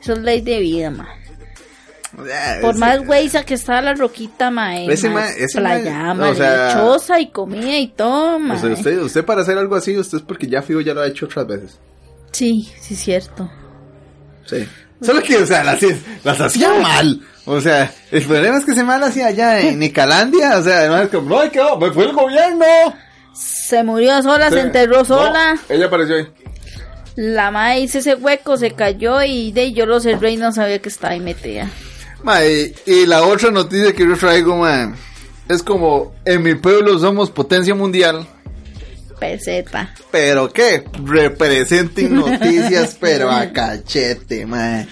Eso es ley de vida, mae. Por ese- más güeyza que estaba la roquita, mae, Ese mae, ese playa, mae, mae, o sea- lechosa y comida y todo, mae. O sea, usted, usted para hacer algo así, usted es porque ya fijo ya lo ha hecho otras veces. Sí, sí, es cierto. Sí. Solo que, o sea, las, las hacía mal. O sea, el problema es que se mal hacía allá en Nicalandia. O sea, además es como, no, ¿qué? Me fue el gobierno. Se murió sola, se enterró No, sola. ella apareció ahí. La hizo ese hueco, se cayó y de yo lo cerré y no sabía que estaba ahí metida. Ma, y, y la otra noticia que yo traigo, ma, es como, en mi pueblo somos potencia mundial. Peseta. Pero qué, representen noticias, pero a cachete, ma.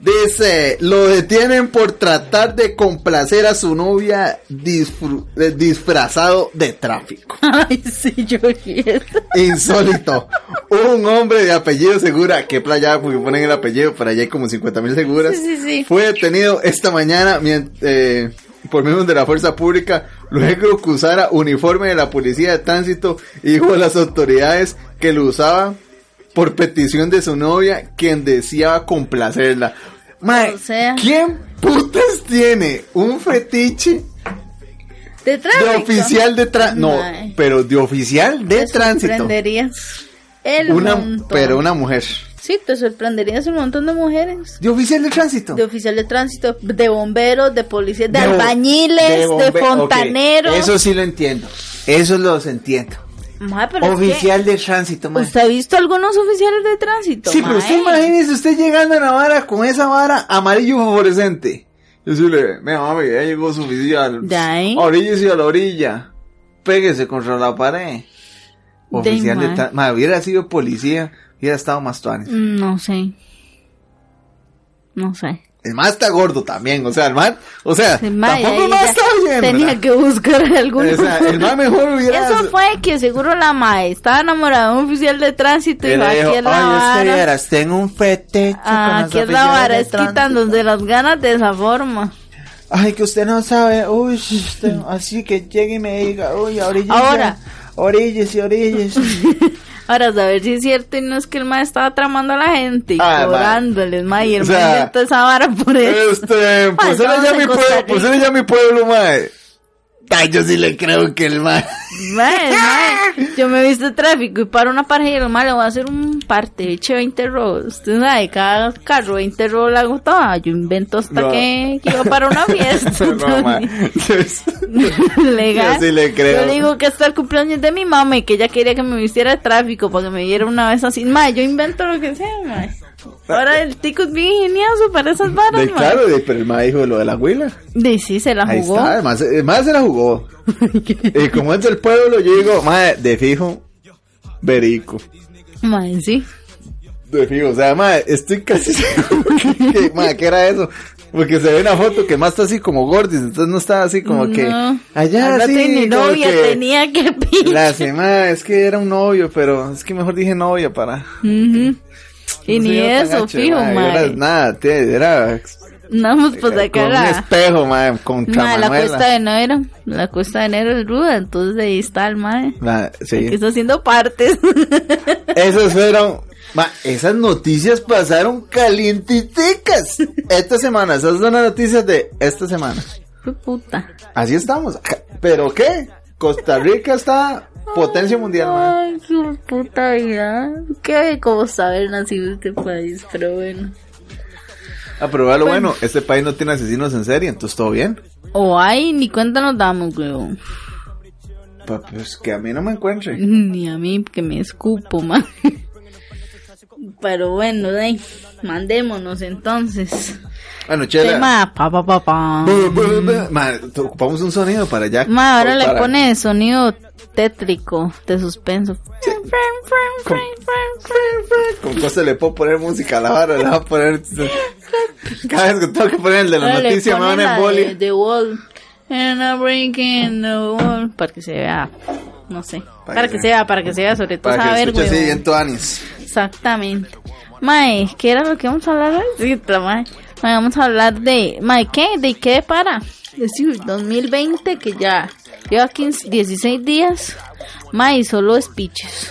Dice, lo detienen por tratar de complacer a su novia eh, disfrazado de tráfico. Ay, sí, yo. Insólito. Un hombre de apellido Segura, que playa, porque ponen el apellido, para allá hay como 50 mil seguras. Sí, sí, sí. Fue detenido esta mañana eh, por miembros de la fuerza pública, luego que usara uniforme de la policía de tránsito y dijo a las autoridades que lo usaba por petición de su novia, quien deseaba complacerla. Mae, O sea. ¿quién putas tiene un fetiche De de oficial de tránsito? No, pero de oficial de Te tránsito. sorprenderías. El Una, montón. pero una mujer. Sí, te sorprenderías un montón de mujeres. De oficial de tránsito. De oficial de tránsito, de bomberos, de policías, de, albañiles, de, fontaneros. Eso sí lo entiendo. Eso lo entiendo. Mae, pero es Oficial de tránsito. ¿Usted ha visto algunos oficiales de tránsito? Sí, pero usted imagínese usted llegando a la vara con esa vara amarillo fluorescente. Y decirle, mira mami, ya llegó su oficial. De. Oríllese a la orilla. Péguese contra la pared. Oficial de mae. tránsito. Hubiera sido policía, hubiera estado más tuanes. No sé. No sé. El man está gordo también, o sea, el man, o sea, tampoco no ya está bien. Tenía ¿verdad? que buscar alguno. O sea, el man mejor hubiera... Eso fue que seguro la mae estaba enamorada de un oficial de tránsito y dijo, dijo, aquí es la "Ay, es que vara. vieras, tengo un fetiche Ah, aquí es la vara, es tránsito". quitándose las ganas de esa forma. Ay, que usted no sabe, uy, usted- así que llegue y me diga, uy, oríllese. Ahora. Oríllese, oríllese. Ahora, saber si es cierto y no es que el mae estaba tramando a la gente y Ah, cobrándoles, mae, y el O sea, esa vara por eso. Este, pues él estamos ya mi pueblo, pues Rica. él ya mi pueblo, mae. Ay, yo sí le creo que el. Mae, mae, yo me he visto tráfico y para una pareja y el mae le voy a hacer un parte, eche 20 robos. Usted sabe, cada carro 20 robos la hago toda. Yo invento hasta No. que, que iba para una fiesta. No, mae. Legal. Yo sí le creo. Yo le digo que hasta el cumpleaños de mi mamá y que ella quería que me vistiera de tráfico para que me viera una vez así. Mae, yo invento lo que sea, mae. Ahora el tico es bien ingenioso para esas varas, De, claro, de- pero el mae dijo lo de la huila. De sí, se la Ahí jugó. está, además, además se la jugó. y como es del pueblo, yo digo, mae, de fijo, verico. Mae, sí. De fijo, o sea, mae, estoy casi seguro que, que, mae, ¿qué era eso? Porque se ve una foto que más está así como gordis, entonces no está así como que allá mi como novia que tenía que pinche. La semana, es que era un novio, pero es que mejor dije novia para. Y no ni eso, fijo, mae, mae. Era nada, te- era Andamos por con sacar un la, espejo, mae, contra ma, la Manuela. cuesta de enero. La cuesta de enero es ruda, entonces ahí está el mae. Ma, sí. Que está haciendo partes. Esas fueron. Ma, esas noticias pasaron calientiticas. Esta semana, esas son las noticias de esta semana. Qué puta. Así estamos. ¿Pero qué? Costa Rica está potencia mundial, ma. Ay, qué puta vida. Qué como saber nacido este país, pero bueno. Ah, pero lo bueno, este país no tiene asesinos en serie, entonces todo bien. O hay, ni cuenta nos damos, weón. Pues que a mí no me encuentre. Ni a mí que me escupo, man. Pero bueno, de mandémonos entonces. Bueno, chela. Tema, pa, pa, pa, pa. Ma, te- ocupamos un sonido para ya. Ma, ahora le para- pone sonido tétrico de suspenso. Con, con cosas le puedo poner música a la vara, le voy a poner. Cada vez que tengo que poner el de la Ahora noticia me van a la de embolia. The Wall. And I'm breaking the wall. Para que se vea, no sé. Para, que que se- se vea, para que se vea, sobre todo Para que saber, escuche así bien tuanis. Exactamente. Mae, ¿qué era lo que vamos a hablar hoy? Sí, mae. Vamos a hablar de... Mae, ¿qué? ¿De qué para? Es decir, 2020 que ya lleva 15, 16 días. Mae, solo speeches.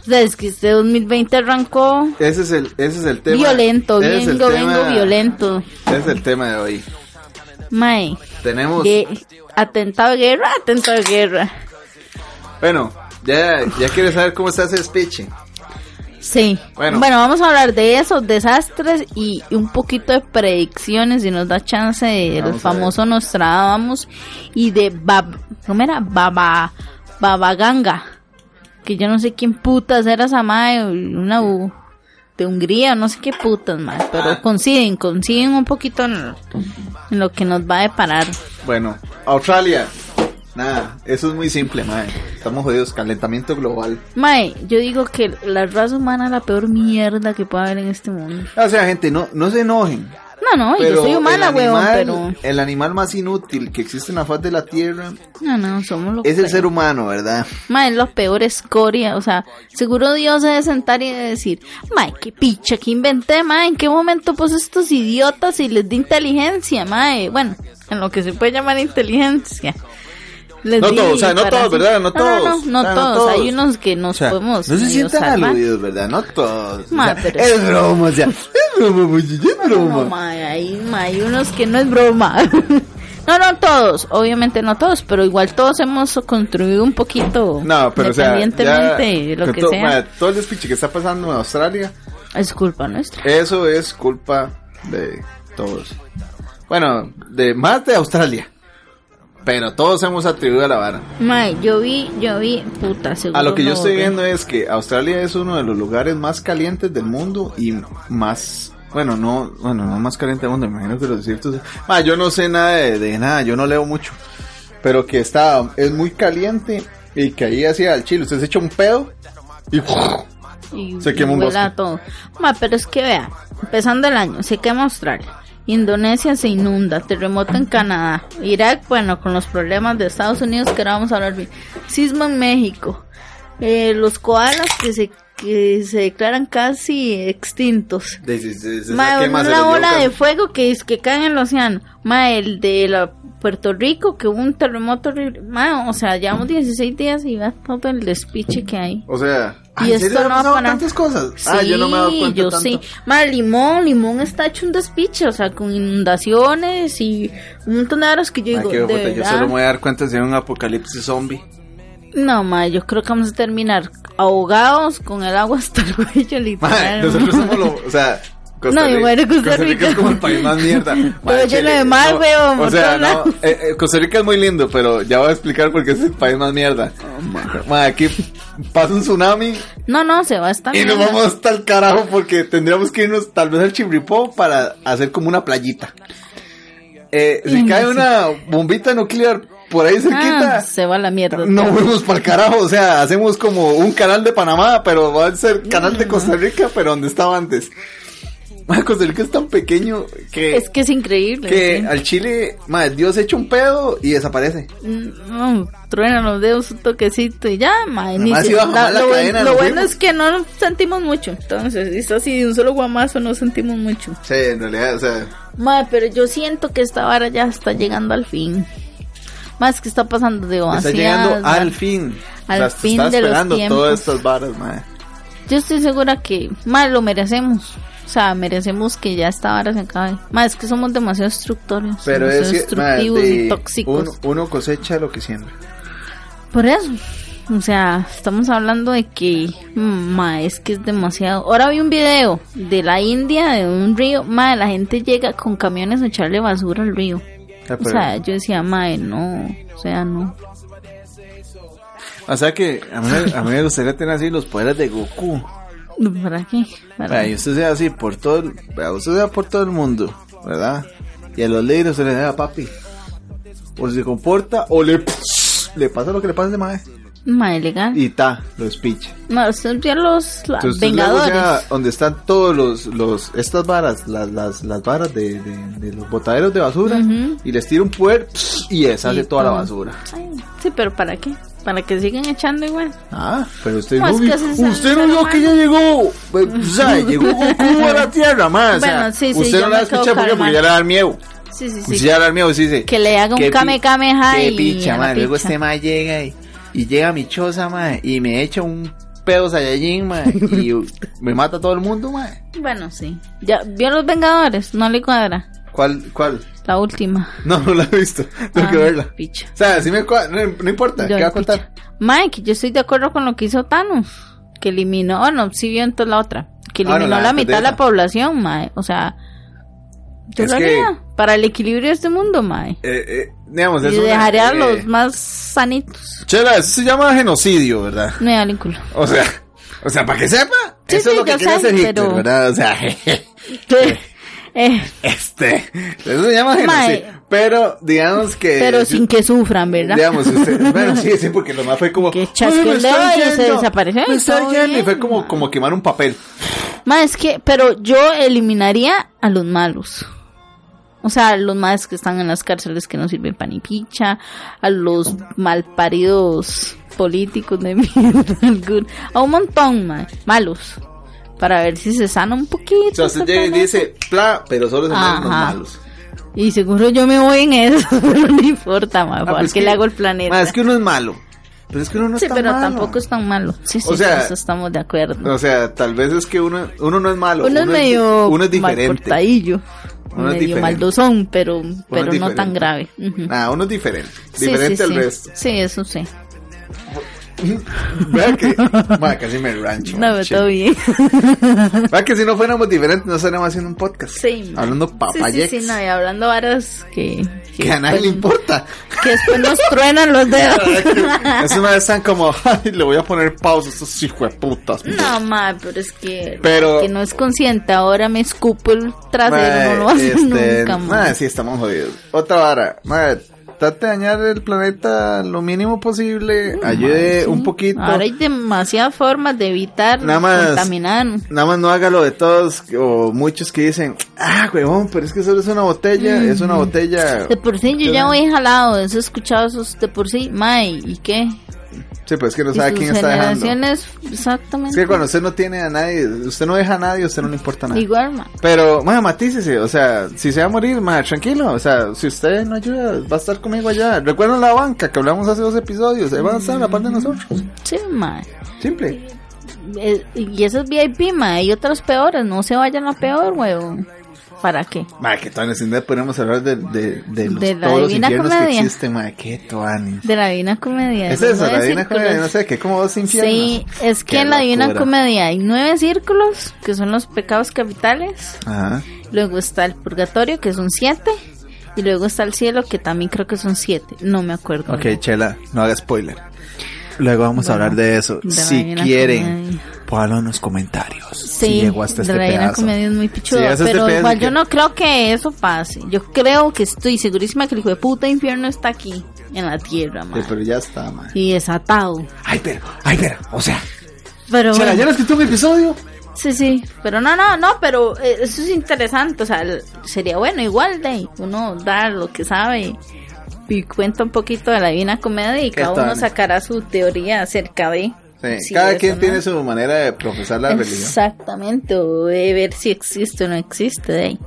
O sea, es que este 2020 arrancó Ese es el, ese es el tema. violento, ese vengo, tema- vengo violento. Ese es el tema de hoy. Mae, Tenemos. atentado de guerra, atentado de guerra. Bueno, ya, ya quieres saber cómo se hace speech. Sí. Bueno. Bueno. vamos a hablar de esos desastres y un poquito de predicciones, si nos da chance, del famoso Nostradamus y de Bab... ¿Cómo era? Baba... Babaganga. Que yo no sé quién putas era esa madre, una u- de Hungría, no sé qué putas, madre, pero coinciden, coinciden un poquito en, en lo que nos va a deparar. Bueno, Australia. Nada, eso es muy simple, madre. Estamos jodidos, calentamiento global. Mae, yo digo que la raza humana es la peor mierda que puede haber en este mundo. O sea, gente, no, no se enojen. No, no, yo Pero soy humana, el animal- pero... El animal más inútil que existe en la faz de la Tierra No, no, somos los es el peores. ser humano, ¿verdad? Ma, es la peor escoria, o sea, seguro Dios se debe sentar y decir, ma, qué picha, que inventé, ma, en qué momento puse estos idiotas y les di inteligencia, ma, bueno, en lo que se puede llamar inteligencia. Les No todos, o sea, no todos, ¿verdad? No todos. No, no, no O sea, no todos. todos. hay unos que nos O sea, podemos no se sientan salvar. aludidos, ¿verdad? No todos. O Ma, sea, pero- Es broma, o sea, es broma, es broma. no, ma, hay, ma, hay unos que no es broma. No, no todos, obviamente no todos, pero igual todos hemos construido un poquito No, pero o sea, ya, de lo que todo, sea. ma, todo el despiche que está pasando en Australia, Es culpa nuestra. eso es culpa de todos. Bueno, de más de Australia. Pero todos hemos atribuido a la vara. Mae, yo vi, yo vi, puta, seguro A lo que yo estoy viendo es que Australia es uno de los lugares más calientes del mundo y más, bueno, no, bueno, no más caliente del mundo, me imagino que los desiertos. Ma, yo no sé nada de, de nada, yo no leo mucho, pero que está, es muy caliente y que ahí hacía el chile, usted se echa un pedo y Y, Se quema un y bosque. todo. Ma, pero es que vea, empezando el año, se quema Australia. Indonesia se inunda, terremoto en Canadá, Irak, bueno, con los problemas de Estados Unidos que ahora vamos a hablar bien, sismo en México, eh, los koalas que se que se declaran casi extintos. de- de- Ma, se una ola de fuego que es que cae en el océano. Ma, el de la Puerto Rico, que hubo un terremoto. Ma, o sea, llevamos 16 días y va todo el despiche que hay. O sea, Y ¿en esto no va a tantas cosas? Sí, ah, yo no me he dado cuenta yo tanto. sí. Ma, Limón, Limón está hecho un despiche, o sea, con inundaciones y un montón de horas que yo Ay, digo, qué de puta, yo solo me voy a dar cuenta si hay un apocalipsis zombie. No, ma, yo creo que vamos a terminar ahogados con el agua hasta el cuello, Ma, literal. nosotros somos lo, o sea, Costa No, Rica, igual de Costa Rica. es como el país más mierda. Pero lleno de mar, no, weón, O sea, no, eh, eh, Costa Rica es muy lindo, pero ya voy a explicar por qué es el país más mierda. Oh, Ma, aquí pasa un tsunami No, no, se va a estar y nos vamos hasta el carajo porque tendríamos que irnos tal vez al Chibripó para hacer como una playita. Eh, si cae no una bombita nuclear por ahí cerquita, Ah, se va la mierda. no fuimos para el carajo, o sea, hacemos como un canal de Panamá, pero va a ser canal de Costa Rica, pero donde estaba antes. Mae, Costa Rica es tan pequeño que, Es que es increíble. que sí. al Chile, mae, Dios echa un pedo y desaparece. Mm, No, truenan los dedos un toquecito y ya, mae. ni Nomás se- iba a jalar la lo, cadena, lo bueno es que no sentimos mucho. Entonces, si está así de un solo guamazo, no sentimos mucho. Sí, en realidad, o sea, Mae, pero yo siento que esta vara ya está llegando al fin. Más que está pasando de está llegando al fin. Al o sea, se fin está de los esperando tiempos. todas estas varas, mae. Yo estoy segura que, más lo merecemos. O sea, merecemos que ya esta vara se acabe. Más es que somos demasiado destructores, Pero demasiado es que, destructivos de- y tóxicos. uno, uno cosecha lo que siembra. Por eso. O sea, estamos hablando de que, ma, es que es demasiado. Ahora vi un video de la India, de un río, ma, la gente llega con camiones a echarle basura al río. Ah, O sea, yo decía, ma, no, o sea, no. O sea que a mí, a mí me gustaría tener así los poderes de Goku. ¿Para qué? ¿Para Vea, y usted sea así por todo el, usted sea por todo el mundo, ¿verdad? Y a los líderes se les da papi. O se comporta o le, le pasa lo que le pasa a ese mae. Ma, ilegal. Y ta, lo despiche. No, usted vio los la- Entonces, Vengadores. sea, donde están todos los, los, estas varas, las, las, las varas de, de, de los botaderos de basura, Ujú. y les tira un poder y deshace Y toda la basura. Ay, sí, pero ¿para qué? Para que sigan echando igual. Ah, pero usted No, vio- usted no vio que ya llegó, pues, o sea, llegó Goku a la tierra, más. o sea, Bueno, sí, sí, usted no la escucha porque, porque ya le da miedo. Sí, sí, Usted sí. ya le da miedo, sí. Que le haga un "Qué pi- kame kameha qué picha, man. Luego picha". este man llega y, y llega mi choza, man, y me echa un pedo Saiyajin, man, y me mata a todo el mundo, man. Bueno, sí. Ya, ¿Vio los Vengadores? No le cuadra. ¿Cuál, cuál? La última. No, no la he visto. Tengo Ah, que verla. Picha. O sea, sí me no, no importa, Yo, ¿qué va a contar? Mike, yo estoy de acuerdo con lo que hizo Thanos. Que eliminó, bueno, sí vio entonces la otra. Que Ah, no, eliminó la la mitad de la población, Mae. O sea, yo Es lo que- haría. Para el equilibrio de este mundo, Mae. Eh, eh, digamos, Y es una- dejaría a eh, los más sanitos. Chela, eso se llama genocidio, ¿verdad? Me da el culo. O sea, o sea, para que sepa, Sí, eso sí, es lo que quiere sé, hacer Hitler, pero- ¿verdad? O sea, Eh, este, eso se llama Mae. genocidio. Pero, digamos que... pero sin que sufran, ¿verdad? Digamos, usted, bueno, sí, sí, porque lo más fue como... Que "Ay, chasqueó el dedo y se desapareció y Me está todo yendo", y bien, fue como, mae. como quemar un papel. Ma, es que, pero yo eliminaría a los malos. O sea, a los más que están en las cárceles que no sirven pan ni picha, a los malparidos políticos de mierda, a un montón, ma, malos. Para ver si se sana un poquito. O sea, usted llega y dice, pla, pero solo se mueren los malos. Y seguro yo me voy en eso, pero no importa, ma, Ah, ¿por pues que- le hago el planeta? Ma, es que uno es malo. Pero es que uno no sí, es tan pero malo. tampoco es tan malo. Sí, sí, O sea, eso estamos de acuerdo. O sea, tal vez es que uno, uno no es malo. Uno es medio Uno es diferente. Uno es medio diferente. maldosón, pero, pero es no tan grave. Ujú. Nah, uno es diferente. Diferente sí, al sí. resto. Sí, eso sí. Vea que. Ma, casi me rancho. No, pero todo bien. Vea que si no fuéramos diferentes, no estaríamos haciendo un podcast. Sí. Hablando Sí, papayex. sí, sí, no, y hablando varas que... Que a nadie le después- importa. Que después nos truenan los dedos. Es una vez están como, ay, le voy a poner pausa a estos hijos de putas. no, ma, pero es que... Pero- Que no es consciente, ahora me escupo el trasero, no lo Ma, hace este, nunca, ma, ma. sí, estamos jodidos. Otra vara. Ma, trate de dañar el planeta lo mínimo posible. Ayude Sí. un poquito. Ahora hay demasiadas formas de evitar Nada más- contaminar. Nada más no haga lo de todos o muchos que dicen, ah, huevón, pero es que solo es una botella, es una botella. De por sí yo ya voy jalado, eso he escuchado esos de por sí, mae, ¿y qué? Sí, pues es que no Y sabe quién está dejando. generaciones, Es exactamente. que cuando usted no tiene a nadie, usted no deja a nadie, usted no le importa nada. Igual, ma. Pero, más matícese, o sea, si se va a morir, más tranquilo, o sea, si usted no ayuda, va a estar conmigo allá. Recuerden la banca que hablamos hace dos episodios, ahí van a estar a la parte de nosotros. Sí, mae. Simple. Eh, Y eso es VIP, ma. Hay otras peores. No se vayan a peor, huevón. ¿Para qué? Ma, que toanes, sin duda podemos hablar de, de, de, los- De la todos los infiernos que Comedia. existen, ma, que toanes. De la Divina Comedia. Es eso, la Divina círculos. Comedia, no sé, que como dos infiernos. Sí, es que en la Divina. Comedia hay nueve círculos, que son los pecados capitales. Ajá. Luego está el purgatorio, que son siete. Y luego está el cielo, que también creo que son siete. No me acuerdo. Ok, Chela, no haga spoiler. Luego vamos a Bueno, hablar de eso. si quieren, Comedia. Pónganlo en los comentarios. Sí, si llegó hasta de este la Divina pedazo. Comedia es muy Si a este pero igual que- yo no creo que eso pase. Yo creo que estoy segurísima que el hijo de puta infierno está aquí, en la tierra, Sí, man. pero ya está, man. Y desatado. Ay, pero, ay, pero, o sea, Pero Chela, bueno, ¿ya no escribió mi episodio? Sí, sí, pero no, no, no, pero eh, eso es interesante, o sea, sería bueno igual de uno dar lo que sabe y, cuenta un poquito de la Divina Comedia y cada uno sacará su teoría acerca de... Sí, cada quien ¿no? tiene su manera de profesar la religión. Exactamente, o de ver si existe o no existe. de ahí.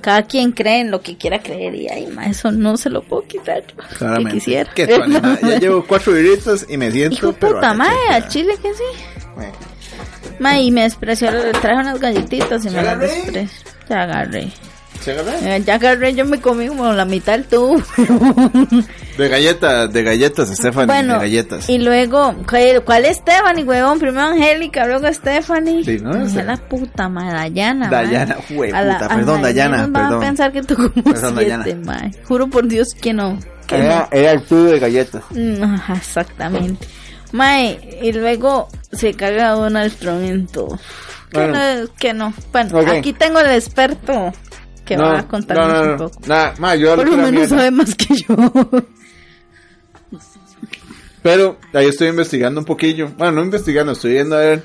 Cada quien cree en lo que quiera creer y ay, ma, eso no se lo puedo quitar. yo, Que Claramente. quisiera. Qué ma. Ya llevo cuatro horitas y me siento. Hijo pero puta, madre, al chile que sí. Bueno. Ma, y me despreció, le traje unas galletitas y me las despreció. Ya agarré. ¿Se? Eh, Ya agarré, yo me comí como la mitad del tubo. De galletas, de galletas, Stephanie, bueno, de galletas. y luego, ¿cuál ¿cuál es Stephanie, huevón? Primero Angélica, luego Stephanie. Sí, ¿no? A la puta, ma, Dayana. Dayana, puta, perdón, Dayana, perdón. a pensar que tú como Perdón, siete, ma. Juro por Dios que no. Que no. Era, era el tubo de galletas. Mm, ajá, exactamente. Mae, y luego se caga Donald Trump en todo. Que Bueno. no, que no. Bueno, Ok. aquí tengo el experto que va a contarnos no, no, un no. poco. Nada, ma, yo Por lo menos sabe más que yo. Pero ahí estoy investigando un poquillo. Bueno, no investigando, estoy viendo a ver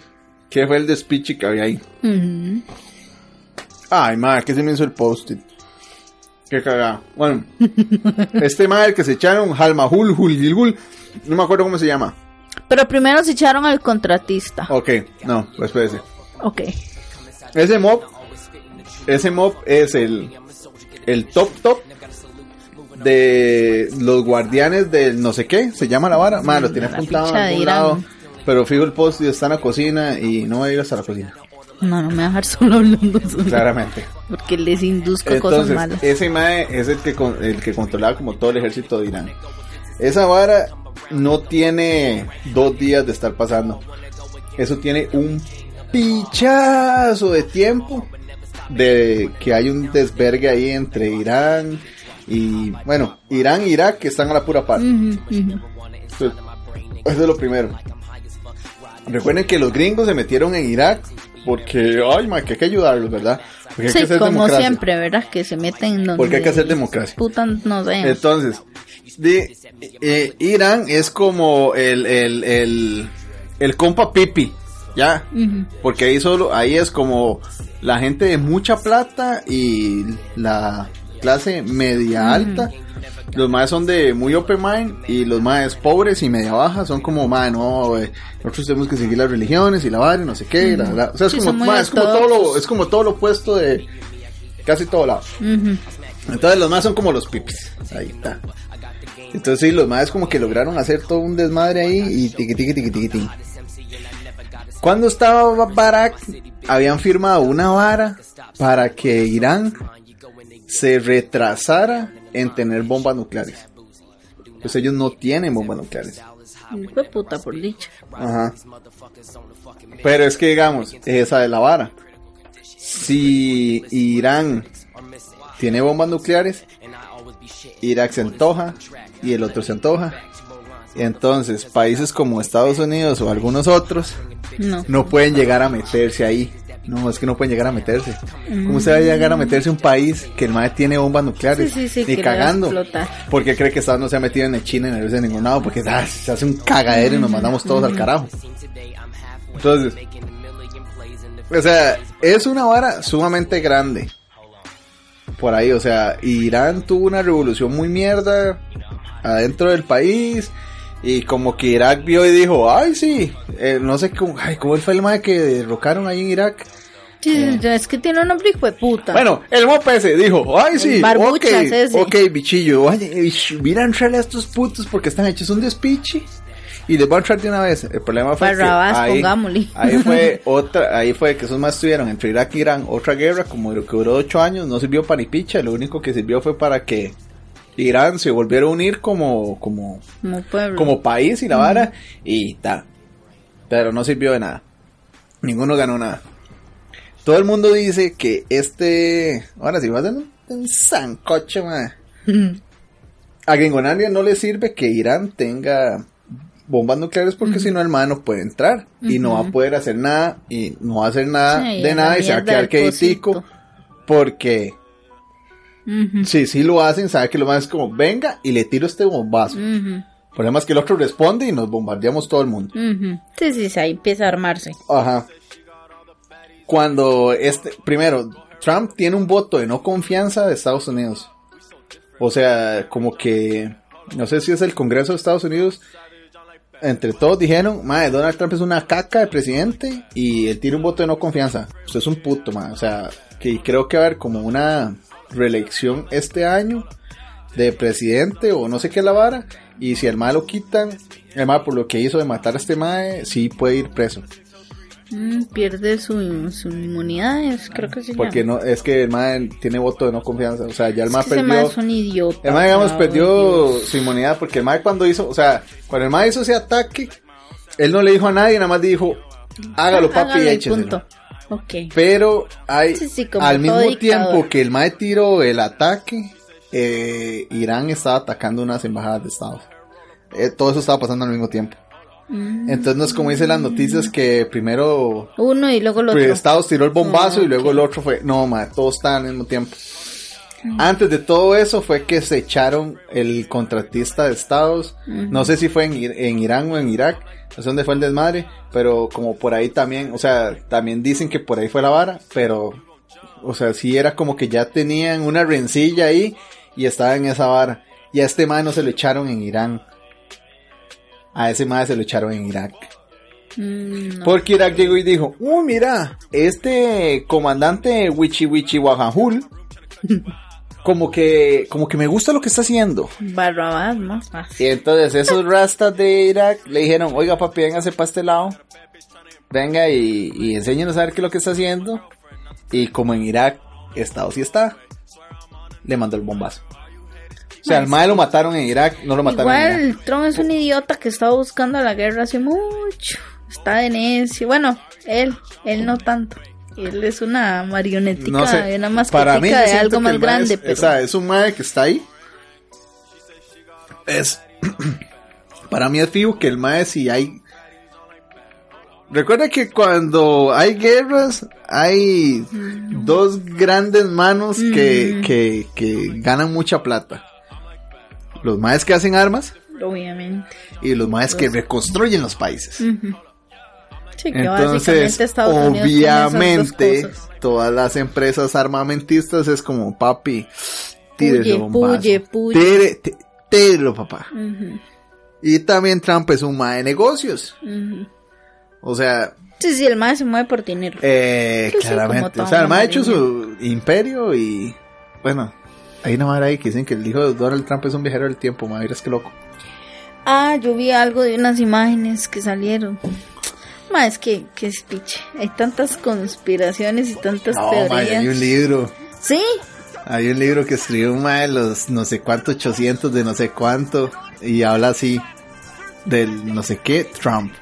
qué fue el despiche que había ahí. Ay, madre, que se me hizo el post-it. Qué cagada. Bueno, este madre que se echaron, Halmahul, Hulgilgul, no me acuerdo cómo se llama. Pero primero se echaron al contratista. Ok, no, pues espérese. Ok. Ese mob, ese mob es el, el top top de los guardianes del no sé qué, se llama la vara. Madre, lo tiene apuntado en algún lado. Pero fijo el post y está en la cocina y no va a ir hasta la cocina, No, no me voy a dejar solo hablando solo. claramente. Porque les induzco cosas malas. ese mae es el que, con- el que controlaba como todo el ejército de Irán. Esa vara no tiene dos días de estar pasando. Eso tiene un pichazo de tiempo de que hay un desvergue ahí entre Irán y, bueno, Irán e Irak que están a la pura par. Entonces, eso es lo primero. Recuerden que los gringos se metieron en Irak porque, ay, ma, que hay que ayudarlos, ¿verdad? Porque hay Sí, que hacer como democracia. siempre, ¿verdad? Que se meten donde... Porque hay que hacer democracia. Puta, no sé. Entonces, de, eh, Irán es como el, el, el, el compa pipi, ¿ya? Porque ahí solo, ahí es como la gente de mucha plata y la clase media alta. Los más son de muy open mind y los más pobres y media baja son como, más no, eh, nosotros tenemos que seguir las religiones y la vara y no sé qué. la- la- o sea, es, Sí, como, ma, es, como todo lo, es como todo lo opuesto de casi todo lado. Entonces los más son como los pipis. Ahí está. Entonces sí, los más como que lograron hacer todo un desmadre ahí y tiqui tiqui tiqui tiqui tiqui. Cuando estaba Barack, habían firmado una vara para que Irán se retrasara en tener bombas nucleares. Pues ellos no tienen bombas nucleares. De puta, por dicha. Ajá. Pero es que digamos, esa es la vara. Si Irán tiene bombas nucleares, Irak se antoja y el otro se antoja. Entonces países como Estados Unidos o algunos otros No. no pueden llegar a meterse ahí. No, es que no pueden llegar a meterse. ¿Cómo se va a llegar a meterse un país que el MAE tiene bombas nucleares? Sí, sí, sí, Ni cagando. Porque cree que Estados no se ha metido en el China en ningún lado. Porque ah, se hace un cagadero y nos mandamos todos al carajo. Entonces, o sea, es una vara sumamente grande. Por ahí, o sea, Irán tuvo una revolución muy mierda adentro del país. Y como que Irak vio y dijo, ay sí, eh, no sé cómo, ay, cómo fue el mae que derrocaron ahí en Irak. Sí, sí, es que tiene un nombre hijo de puta. Bueno, el mope ese dijo, ay sí, ok, ese. ok, bichillo, oye, mira entrarle a estos putos porque están hechos un despiche. Y les voy a entrar de una vez. El problema fue Barrabás, que ahí, ahí fue otra, ahí fue que esos más estuvieron entre Irak y Irán, otra guerra como lo que duró ocho años, no sirvió para ni picha, lo único que sirvió fue para que Irán se volviera a unir como, como, Como país y la vara y tal. Pero no sirvió de nada. Ninguno ganó nada. Todo el mundo dice que este. Ahora sí, va a ser un, un sancocho, madre. A Gringolandia no le sirve que Irán tenga bombas nucleares porque si no el man no puede entrar y no va a poder hacer nada y no va a hacer nada Sí, de nada y se va a quedar queditico porque Ujú, si sí lo hacen sabe que lo más es como venga y le tiro este bombazo ujú, el problema es que el otro responde y nos bombardeamos todo el mundo. Sí, sí, sí, ahí empieza a armarse. Ajá. cuando este, primero, Trump tiene un voto de no confianza de Estados Unidos. O sea, como que, no sé si es el Congreso de Estados Unidos, entre todos dijeron, madre, Donald Trump es una caca de presidente y él tiene un voto de no confianza. Usted es un puto, madre. O sea, que creo que va a haber como una reelección este año de presidente o no sé qué la vara. Y si el mae lo quitan, el mae por lo que hizo de matar a este mae, sí puede ir preso. Mm, pierde su, su inmunidad, es- creo que se Porque llama. no, es que el mae tiene voto de no confianza. O sea, ya el mae Es que ese perdió. mae es un idiota. El mae, digamos, bravo, perdió Dios. su inmunidad porque el mae cuando hizo, o sea, cuando el mae hizo ese ataque, él no le dijo a nadie, nada más dijo, hágalo papi Hágalo y y écheselo. punto. Ok. Pero hay, Sí, sí, como al todo mismo dictador. tiempo que el mae tiró el ataque, eh, Irán estaba atacando unas embajadas de Estados. Eh, todo eso estaba pasando al mismo tiempo. Mm. Entonces no es como dicen las noticias que primero Uno y luego el otro. pues, Estados tiró el bombazo Ah, y luego ok. el otro fue, no, ma, todos estaban al mismo tiempo. Antes de todo eso fue que se echaron el contratista de Estados, no sé si fue en, en Irán o en Irak, no sé dónde fue el desmadre, pero como por ahí también, o sea, también dicen que por ahí fue la vara, pero, o sea, sí era como que ya tenían una rencilla ahí y estaba en esa vara. Y a este man no se lo echaron en Irán. A ese man se lo echaron en Irak. Mm, no. Porque Irak llegó y dijo, uy, mira, este comandante Wichi Wichi Wajahul, como que, como que me gusta lo que está haciendo. Barrabás, más fácil. Y entonces esos rastas de Irak le dijeron, oiga papi, véngase para este lado, venga y, y enséñenos a ver qué es lo que está haciendo. Y como en Irak, Estado sí está, le mandó el bombazo. O sea, al mae lo mataron en Irak, no lo mataron en Irak. Igual, Trump es un idiota que estaba buscando la guerra hace mucho. Está de necio. Bueno, él, él no tanto. Él es una marionetica, No sé, una mí mascotica de algo más grande. es, pero o sea, es un mae que está ahí. Es para mí es fijo que el mae si hay Recuerda que cuando hay guerras hay dos grandes manos que, que, que ganan mucha plata. Los maes que hacen armas obviamente. y los maes que reconstruyen los países. Que Entonces, básicamente Estados obviamente, todas las empresas armamentistas es como, papi, tírelo, Puye, bombazo. puye, puye. Tire- tí- tírelo, papá. Ujú, Y también Trump es un mae de negocios. ujú. O sea, Sí, sí, el más se mueve por dinero. eh, claramente. o sea, el mae ha hecho su imperio y, bueno, hay una madre ahí que dicen que el hijo de Donald Trump es un viajero del tiempo, madre, es que loco. Ah, yo vi algo de unas imágenes que salieron. Ma, es que, que es piche. Hay tantas conspiraciones y tantas No, teorías. hay un libro. Sí, Hay un libro que escribió un mae de los no sé cuánto, 800 de no sé cuánto, y habla así del no sé qué, Trump.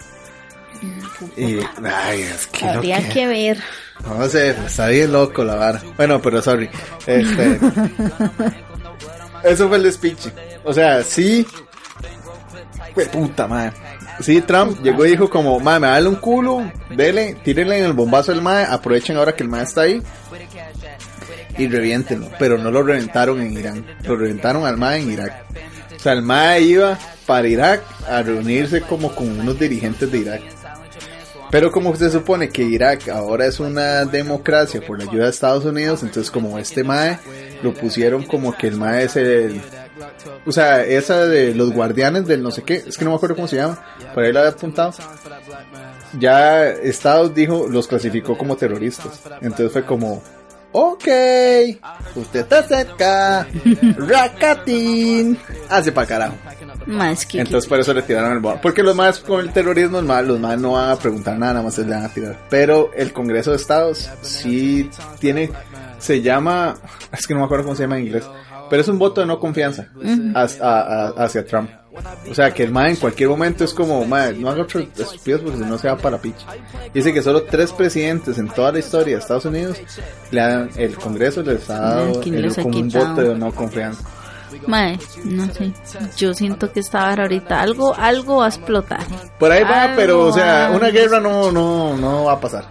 Y, ay, es que habría que ver. No sé, está bien loco la vara. Bueno, pero sorry. Este, eso fue el despiche. O sea, sí. Fue puta madre. Sí, Trump llegó y dijo como, madre, me dale un culo, dele, tírenle en el bombazo al mae, aprovechen ahora que el mae está ahí y reviéntenlo. Pero no lo reventaron en Irán, lo reventaron al mae en Irak. O sea, el mae iba para Irak a reunirse como con unos dirigentes de Irak. Pero como se supone que Irak ahora es una democracia por la ayuda de Estados Unidos, entonces como este MAE lo pusieron como que el MAE es el... O sea, esa de los guardianes del no sé qué, es que no me acuerdo cómo se llama, por ahí lo había apuntado. Ya Estados dijo, los clasificó como terroristas. Entonces fue como, ok, usted está cerca, Rakatin, hace pa' carajo. Ma, es que. Entonces por eso le tiraron el bombo. Porque los más con el terrorismo, los más, los más no van a preguntar nada, nada más se le van a tirar. Pero el Congreso de Estados sí tiene, se llama, es que no me acuerdo cómo se llama en inglés, pero es un voto de no confianza has- a- a- hacia Trump. O sea que el MAE en cualquier momento es como, MAE, no haga otro estúpido porque si no se va para picha. Dice que solo tres presidentes en toda la historia de Estados Unidos le han, el Congreso les ha dado ¿Quién el- como un voto de no confianza. Mae, no sé. Yo siento que esta vara ahorita algo, algo va a explotar. Por ahí va, Algo pero o sea, una guerra no, no, no va a pasar.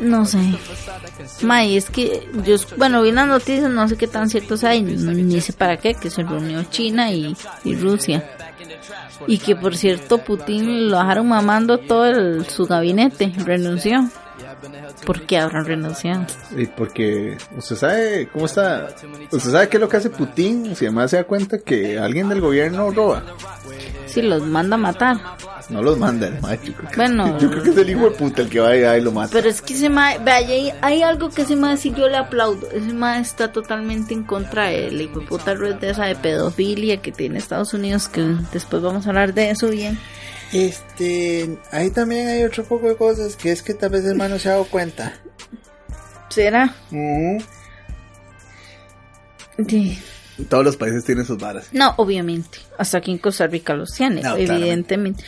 No sé. Mae, es que yo, bueno, vi las noticias, no sé qué tan ciertos hay, ni sé para qué, que se reunió China y, y Rusia. Y que por cierto, Putin lo dejaron mamando todo el- su gabinete, renunció. ¿Por qué habrán renunciado? Y porque usted sabe cómo está. Usted sabe qué es lo que hace Putin. Si además se da cuenta que alguien del gobierno roba. Si los manda a matar. No los manda el macho. Bueno. Yo creo que es el hijo de puta el que va allá y lo mata. Pero es que ese mae, vea, hay, algo que ese mae sí yo le aplaudo. Ese mae está totalmente en contra de la hijo de puta red de esa de pedofilia que tiene Estados Unidos, que después vamos a hablar de eso bien. Este, ahí también hay otro poco de cosas que es que tal vez el hermano se ha dado cuenta. ¿Será? Sí. Todos los países tienen sus varas. No, obviamente. Hasta aquí en Costa Rica los tiene, No, evidentemente.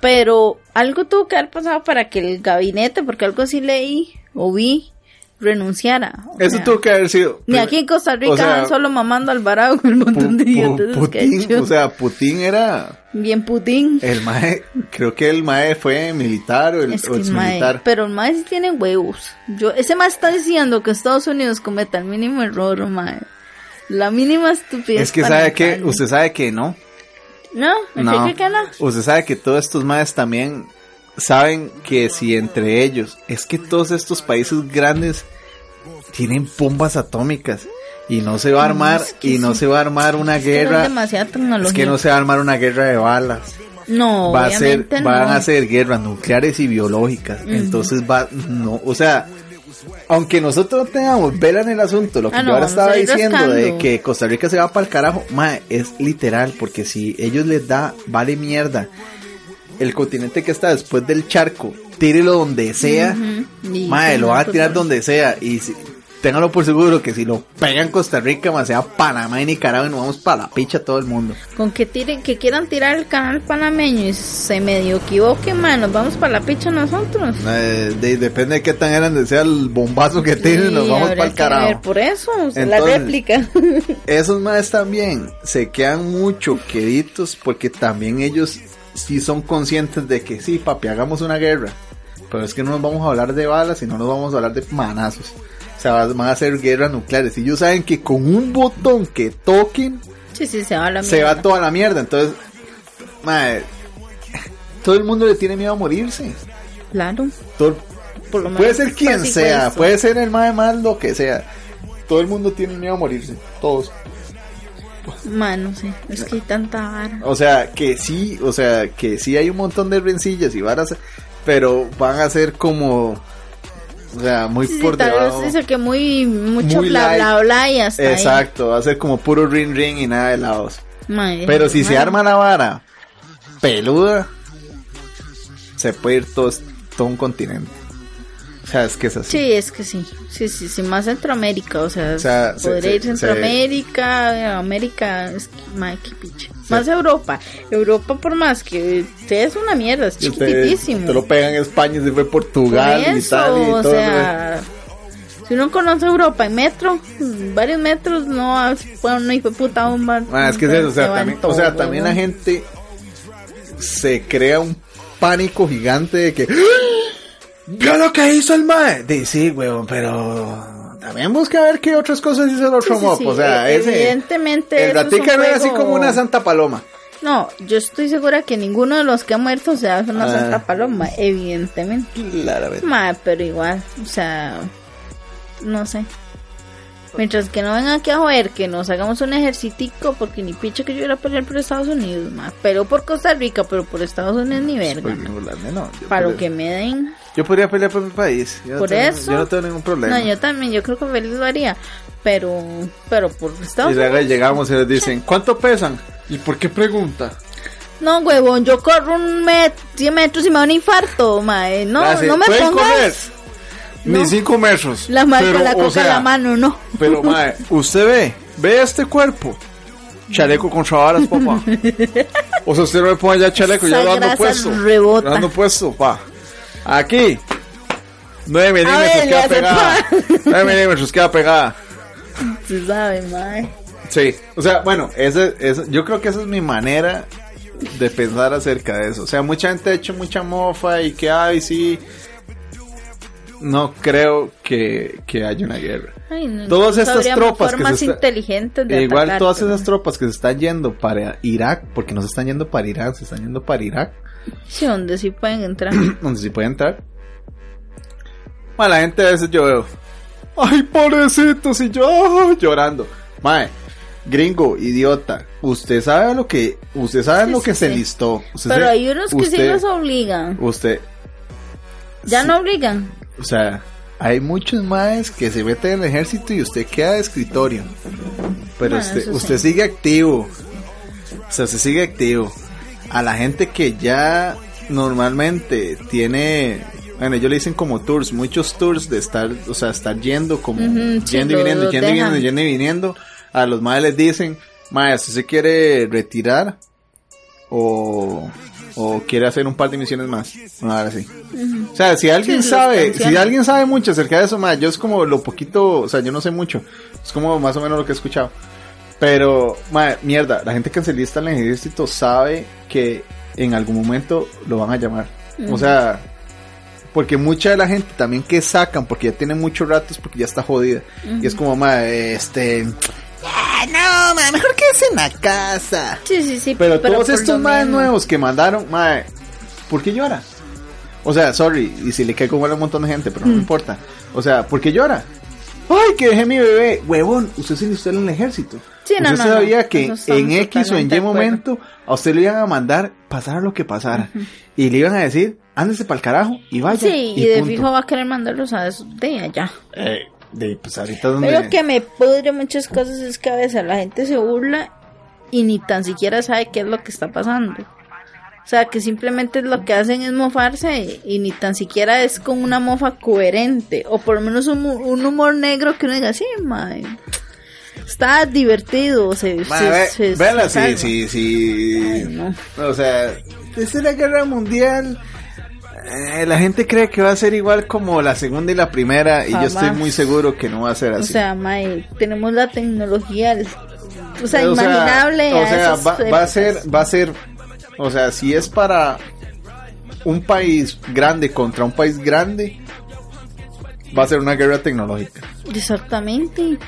Pero algo tuvo que haber pasado para que el gabinete, porque algo así leí o vi, renunciara. Eso sea, tuvo que haber sido. Ni aquí en Costa Rica o sea, solo mamando al varado con el montón de idiotas Putin, o sea, Putin era Bien Putin. el mae, creo que el mae fue militar o el Es o que el mae- exmilitar. pero el mae sí tiene huevos. Yo, ese mae está diciendo que Estados Unidos cometa el mínimo error, mae. La mínima estupidez. Es que sabe que, usted sabe que no. No, ¿en No. que no? Usted sabe que todos estos maes también saben que si entre ellos, es que todos estos países grandes tienen bombas atómicas y no se va a armar es que y no sí. se va a armar una Es que no es guerra. que no se va a armar una guerra de balas. No, va a ser, obviamente van no. a ser guerras nucleares y biológicas. Entonces va, no, o sea, aunque nosotros no tengamos vela en el asunto, lo que Ah, yo no, ahora estaba diciendo de que Costa Rica se va para el carajo, mae, es literal, porque si ellos les da, vale mierda. El continente que está después del charco, tírelo donde sea, sí, lo van a tirar pues, donde sea. Y si- ténganlo por seguro que si lo pegan Costa Rica, más sea Panamá y Nicaragua, y nos vamos para la picha todo el mundo. Con que tiren, que quieran tirar el canal panameño y se medio equivoquen, man, nos vamos para la picha nosotros. Eh, de- depende de qué tan grande sea el bombazo que tienen, nos vamos para el que ver carajo. Por eso, o sea, la réplica. Esos más también se quedan mucho queditos porque también ellos sí son conscientes de que sí, papi, hagamos una guerra. Pero es que no nos vamos a hablar de balas y no nos vamos a hablar de manazos. O sea, van a ser guerras nucleares. Y ellos saben que con un botón que toquen, sí, sí, se va a la se va mierda. toda la mierda. Entonces, mae, todo el mundo le tiene miedo a morirse. Claro. Todo- Por lo menos puede ser quien sea, puede ser el más mal lo que sea. Todo el mundo tiene miedo a morirse, todos. Man, no sé, es que hay tanta vara. O sea, que sí, o sea, que sí hay un montón de rencillas y varas, pero van a ser como, o sea, muy Sí, sí, por tal debajo. vez dice que muy, mucho Muy bla, bla, bla y hasta ahí. Exacto, va a ser como puro ring ring y nada de lados. Pero si se arma la vara peluda, se puede ir todo, todo un continente. O sea, es que es así. Sí, es que sí. Sí, sí, sí, más Centroamérica, o sea, O sea, se- podría se- ir Centroamérica, América, es que, picha. Más Europa. Europa, por más que usted es una mierda, es chiquitísimo. te lo pegan en España, se fue Por Portugal, eso, Italia y o todo. sea, si uno conoce Europa en metro, varios metros, no fue una hijo de puta bomba. Ah, es que es eso, o sea, se también, o todo, sea, también la gente se crea un pánico gigante de que ¡Ah! ¿Vio lo que hizo el mae? Sí, weón, pero también busca ver qué otras cosas hizo el otro Sí, sí, mop, sí, o sea, ese evidentemente el ratica no es así como una santa paloma. No, yo estoy segura que ninguno de los que ha muerto se hace una Ah. santa paloma, evidentemente. Claramente. Ma, pero igual, o sea, no sé. Mientras que no vengan aquí a joder que nos hagamos un ejercitico, porque ni picha que yo iba a pelear por Estados Unidos, ma. Pero por Costa Rica, pero por Estados Unidos ni verga. Pues, burlarme, no, Para lo podría- que me den. Yo podría pelear por mi país. Yo no Por tengo- eso. Yo no tengo ningún problema. No, yo también, yo creo que feliz lo haría. Pero, pero por Estados y luego Unidos. llegamos y les dicen, ¿cuánto pesan? ¿Y por qué pregunta? No, huevón, yo corro un met 100 metros y me da un infarto, ma. eh, No, Gracias. no me ¿Pueden pongas correr? No. Ni cinco metros. la marca, Pero, la o coca sea, en la mano, no. Pero, mae, usted ve, ve este cuerpo. Chaleco contra varas, papá. O sea, usted no me pone ya chaleco, ya Esa lo ando puesto. rebota. Lo ando puesto, pa. Aquí. 9 ver, milímetros le queda pegada. pa. 9 milímetros queda pegada. Se sabe, ma. Sí. O sea, bueno, ese, ese- yo creo que esa es mi manera de pensar acerca de eso. O sea, mucha gente ha hecho mucha mofa y que, ay, sí. No creo que, que haya una guerra. Ay, no, Todas estas sabríamos tropas que se inteligentes de Igual todas esas tropas que se están yendo para Irak, porque no se están yendo para Irán, se están yendo para Irak, Sí, donde sí pueden entrar. donde sí puede entrar. Ma, la gente a veces yo veo, ay, pobrecitos, y yo llorando. Mae, gringo, idiota, usted sabe lo que, usted sabe Sí, lo sí, que se listó. Usted Pero se- hay unos que sí los obligan. Usted, Ya no obligan. o sea, hay muchos maes que se meten en el ejército y usted queda de escritorio. Pero Bueno, usted, usted sigue activo. O sea, se sigue activo. A la gente que ya normalmente tiene, bueno, ellos le dicen como tours, muchos tours de estar, o sea, estar yendo como yendo y viniendo, yendo y viniendo, yendo y viniendo. A los maes les dicen, mae, ¿usted se quiere retirar? O, o quiere hacer un par de misiones más. Bueno, ahora sí. O sea, si alguien Sí, sabe, si alguien sabe mucho acerca de eso, mae, yo es como lo poquito, o sea, yo no sé mucho. Es como más o menos lo que he escuchado. Pero, mae, mierda, la gente cancelista en el ejército sabe que en algún momento lo van a llamar. O sea, porque mucha de la gente también que sacan, porque ya tienen muchos ratos, porque ya está jodida. Y es como, mae, este... "Ah, no, mae, mejor quédese en la casa. Sí, sí, sí. Pero, todos estos más nuevos que mandaron, mae, ¿por qué llora? O sea, sorry, y si le cae como a un montón de gente, pero no Mm. importa. O sea, ¿por qué llora? Ay, que dejé mi bebé. Huevón, usted se enlistó en el ejército. Sí, usted no, sabía no. que en X o en Y momento a usted le iban a mandar pasara lo que pasara. Y le iban a decir, ándese para el carajo y vaya. Sí, y, de punto. fijo va a querer mandarlos a eso de allá. Eh, de, pues ahorita donde... Pero que me pudre muchas cosas es que a veces la gente se burla y ni tan siquiera sabe qué es lo que está pasando. O sea, que simplemente lo que hacen es mofarse y, y ni tan siquiera es con una mofa coherente. O por lo menos un, un humor negro que uno diga, sí, mae, está divertido. Se, Ma, se- ve- se- vela, se sí, sí, sí. Ay, no. O sea, desde la guerra mundial, eh, la gente cree que va a ser igual como la segunda y la primera, y yo estoy muy seguro que no va a ser O así. sea, mae, tenemos la tecnología, o sea, O sea, imaginable. O sea, va, va a ser, va a ser, o sea, si es para un país grande contra un país grande, va a ser una guerra tecnológica. Exactamente.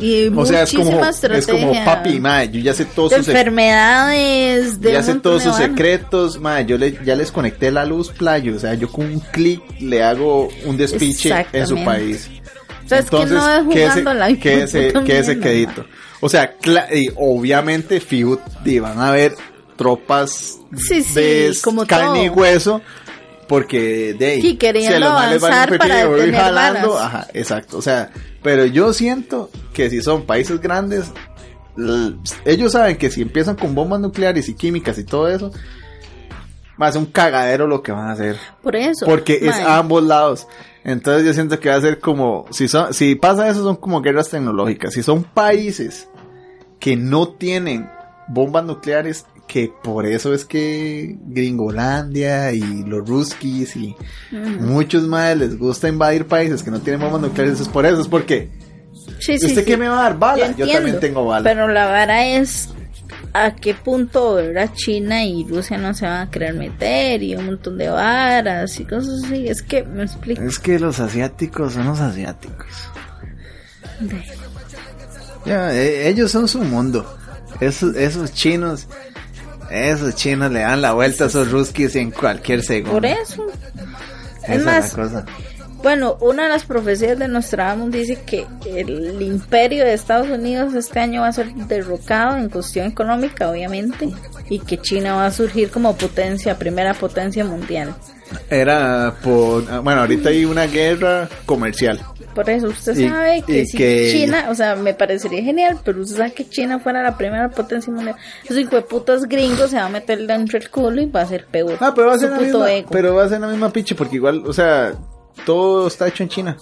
Y O sea, es como, es como papi, madre, yo ya sé todos de sus enfermedades, de ya sé todos sus secretos, madre, yo le, ya les conecté la luz playo, o sea, yo con un clic le hago un despiche en su país. O sea, es que no es quédese, jugando la quédese, puta quédese mierda, quedito. O sea, cla- y obviamente Fiut van a haber tropas Sí, sí, de como carne y hueso porque de ahí, Sí, queriendo si avanzar para voy detener jalando, ajá, exacto, o sea, pero yo siento que si son países grandes ellos saben que si empiezan con bombas nucleares y químicas y todo eso va a ser un cagadero lo que van a hacer Por eso. porque es a ambos lados. Entonces yo siento que va a ser como, si son, si pasa eso son como guerras tecnológicas. Si son países que no tienen bombas nucleares, que por eso es que Gringolandia y los ruskis y muchos más les gusta invadir países que no tienen bombas nucleares, es por eso, es porque Sí, sí, ¿usted sí. qué me va a dar bala? Yo, entiendo, también tengo bala. Pero la vara es a qué punto ¿verdad? China y Rusia no se van a querer meter y un montón de varas y cosas así. Es que me explico. Es que los asiáticos son los asiáticos. Ya, e- ellos son su mundo. Esos, esos chinos, esos chinos le dan la vuelta a esos ruskis en cualquier segundo. Por eso. Esa Es más, la cosa. Bueno, una de las profecías de Nostradamus dice que el imperio de Estados Unidos este año va a ser derrocado en cuestión económica, obviamente, y que China va a surgir como potencia, primera potencia mundial. Era por, ah, bueno, ahorita hay una guerra comercial. Por eso usted Y- sabe que si que- China, o sea, me parecería genial, pero usted sabe que China fuera la primera potencia mundial. Esos hijo de putas gringos se va a meter dentro del culo y va a ser peor. Ah, pero va a ser la puto misma, ego. pero va a ser la misma pinche porque igual, o sea, todo está hecho en China.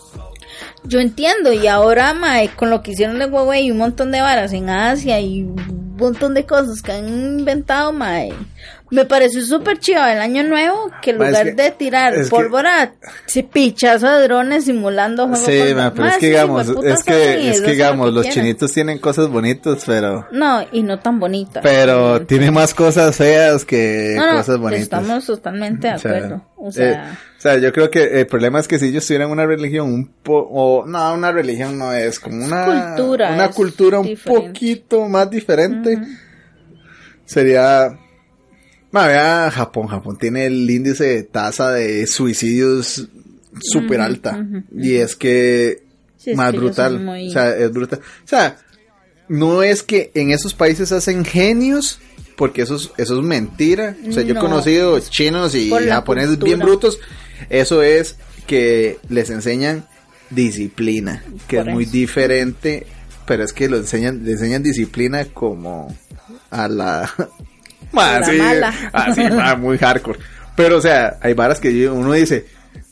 Yo entiendo, y ahora, mae, con lo que hicieron de Huawei y un montón de varas en Asia y un montón de cosas que han inventado, mae, me pareció súper chido el año nuevo que en Ma, es lugar que- de tirar pólvora, se pichazo de drones simulando juegos Sí, ma, pero Ma, es que digamos, es que, es que digamos, los chinitos tienen cosas bonitas, pero, No, y no tan bonitas. pero tiene más cosas feas que no, no, cosas bonitas. estamos totalmente de O sea, acuerdo. O eh, sea, o sea, yo creo que el problema es que si ellos tuvieran una religión un po o no, una religión no es como una cultura, una cultura un poquito más diferente. Sería Ma, vea Japón, Japón tiene el índice de tasa de suicidios súper alta. Y es que Sí, es más que brutal. muy- O sea, es brutal. O sea, no es que en esos países hacen genios, porque eso es, eso es mentira. O sea, yo he No. conocido chinos y japoneses bien brutos. Eso es que les enseñan disciplina, que Por es muy eso. diferente, pero es que lo enseñan, le enseñan disciplina como a la... Ma, A la sí, mala. así, ma, muy hardcore. Pero, o sea, hay varas que uno dice,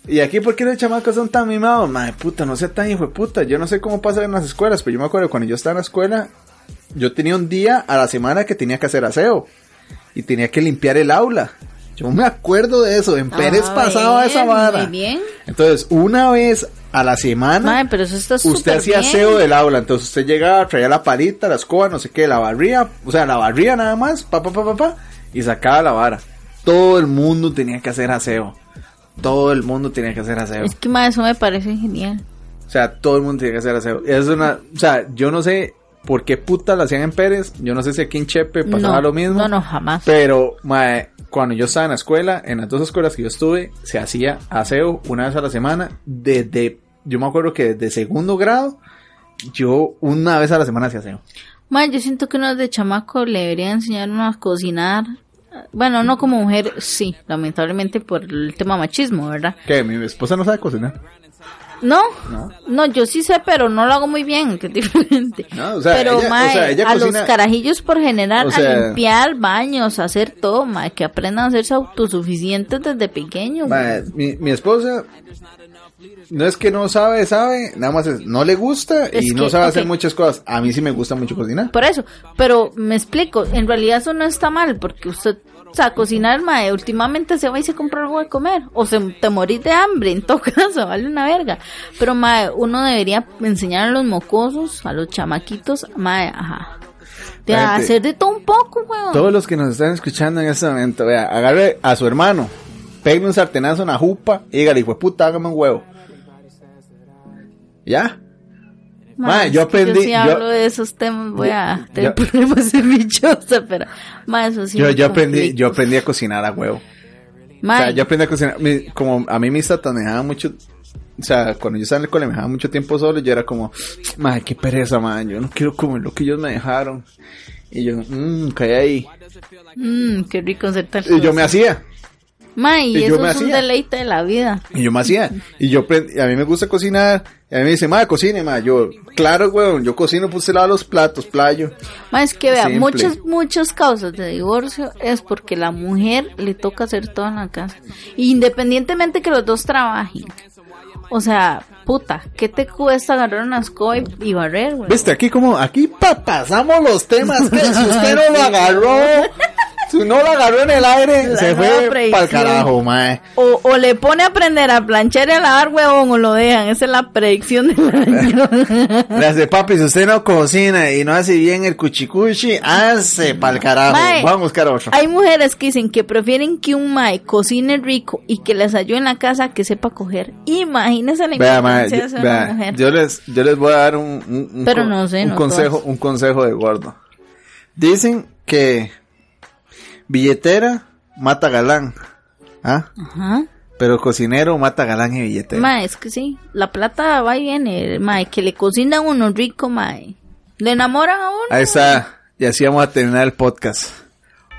¿y aquí por qué los chamacos son tan mimados? Madre puta, no sea tan hijo de puta. Yo no sé cómo pasa en las escuelas, pero yo me acuerdo cuando yo estaba en la escuela, yo tenía un día a la semana que tenía que hacer aseo y tenía que limpiar el aula. Yo me acuerdo de eso, en Pérez Ah, pasaba bien, esa vara. Muy bien. Entonces, una vez a la semana, Mae, pero eso está usted hacía aseo del aula. Entonces, usted llegaba, traía la palita, la escoba, no sé qué, la barría, o sea, la barría nada más, pa, pa, pa, pa, pa, y sacaba la vara. Todo el mundo tenía que hacer aseo. Todo el mundo tenía que hacer aseo. Es que mae, eso me parece genial. O sea, todo el mundo tenía que hacer aseo. Es una, o sea, yo no sé por qué puta la hacían en Pérez. Yo no sé si aquí en Chepe pasaba no, lo mismo. No, no, jamás. Pero, mae, cuando yo estaba en la escuela, en las dos escuelas que yo estuve, se hacía aseo una vez a la semana. Desde, yo me acuerdo que desde segundo grado, yo una vez a la semana hacía aseo. Mae, yo siento que uno de chamaco le debería enseñar uno a cocinar. Bueno, no como mujer, sí, lamentablemente por el tema machismo, ¿verdad? Que mi esposa no sabe cocinar. No, No. no, yo sí sé, pero no lo hago muy bien, que es diferente. No, o sea, pero, ella- o mae, sea, ella a cocina- los carajillos por general, O sea- a limpiar baños, a hacer todo, mae, que aprendan a hacerse autosuficientes desde pequeños. Mae, mi, mi esposa no es que no sabe, sabe, nada más es, no le gusta y Es no sabe hacer muchas cosas. A mí sí me gusta mucho cocinar. Por eso, pero me explico, en realidad eso no está mal, porque usted, o sea, cocinar, mae, últimamente se va y se compra algo de comer, o se te morís de hambre, en todo caso, vale una verga. Pero, mae, uno debería enseñar a los mocosos, a los chamaquitos, mae, ajá, de gente- hacer de todo un poco, weón. Todos los que nos están escuchando en este momento, vea, agarre a su hermano, pegue un sartenazo en la jupa y dígale, hijo puta, hágame un huevo. ¿Ya? Mae, yo aprendí- yo- hablo de esos temas, voy a tener yo- problemas en mi choza, pero, mae, eso sí. Yo, yo aprendí, yo aprendí a cocinar a huevo. O Mae, sea, yo aprendí a cocinar, mi- como a mí me dejaban mucho, o sea, cuando yo estaba en el cole me dejaban mucho tiempo solo, yo era como, madre, qué pereza, man, yo no quiero comer lo que ellos me dejaron. Y yo, mmm, caí ahí. mm, qué rico ser tal Y yo me hacía. Mae, y, y yo eso me es un hacía. deleite de la vida. Y yo me hacía. Y yo a mí me gusta cocinar. Y a mí me dice, madre, cocine, madre. Yo, claro, weón, yo cocino, puse lava los platos, playo. Ma, es que vea, Simple. muchas, muchas causas de divorcio es porque la mujer le toca hacer todo en la casa. Independientemente que los dos trabajen. O sea, puta, ¿qué te cuesta agarrar una escoba y, y barrer, güey? Viste, aquí como, aquí pa- pasamos los temas. Que si usted no lo agarró, si no lo agarró en el aire, La se fue para el carajo, madre. O, o le pone a aprender a planchar y a lavar, huevón, o lo dejan. Esa es la predicción del año. Le hace, papi, si usted no cocina y no hace bien el cuchicuchi, hace para el carajo. Mae, Vamos a buscar otro. Hay mujeres que dicen que prefieren que un mae cocine rico y que les ayude en la casa que sepa coger. Imagínense la Vea, mae, de yo, vea, una mujer. yo les, yo les voy a dar un, un, un Pero no sé, un no consejo, todas. un consejo de gordo. Dicen que billetera mata galán, ¿ah? Ajá. Pero cocinero mata galán y billetera. Mae, es que sí, la plata va y viene, mae, que le cocina a uno rico, mae. Le enamoran a uno. Ahí está, y así vamos a terminar el podcast.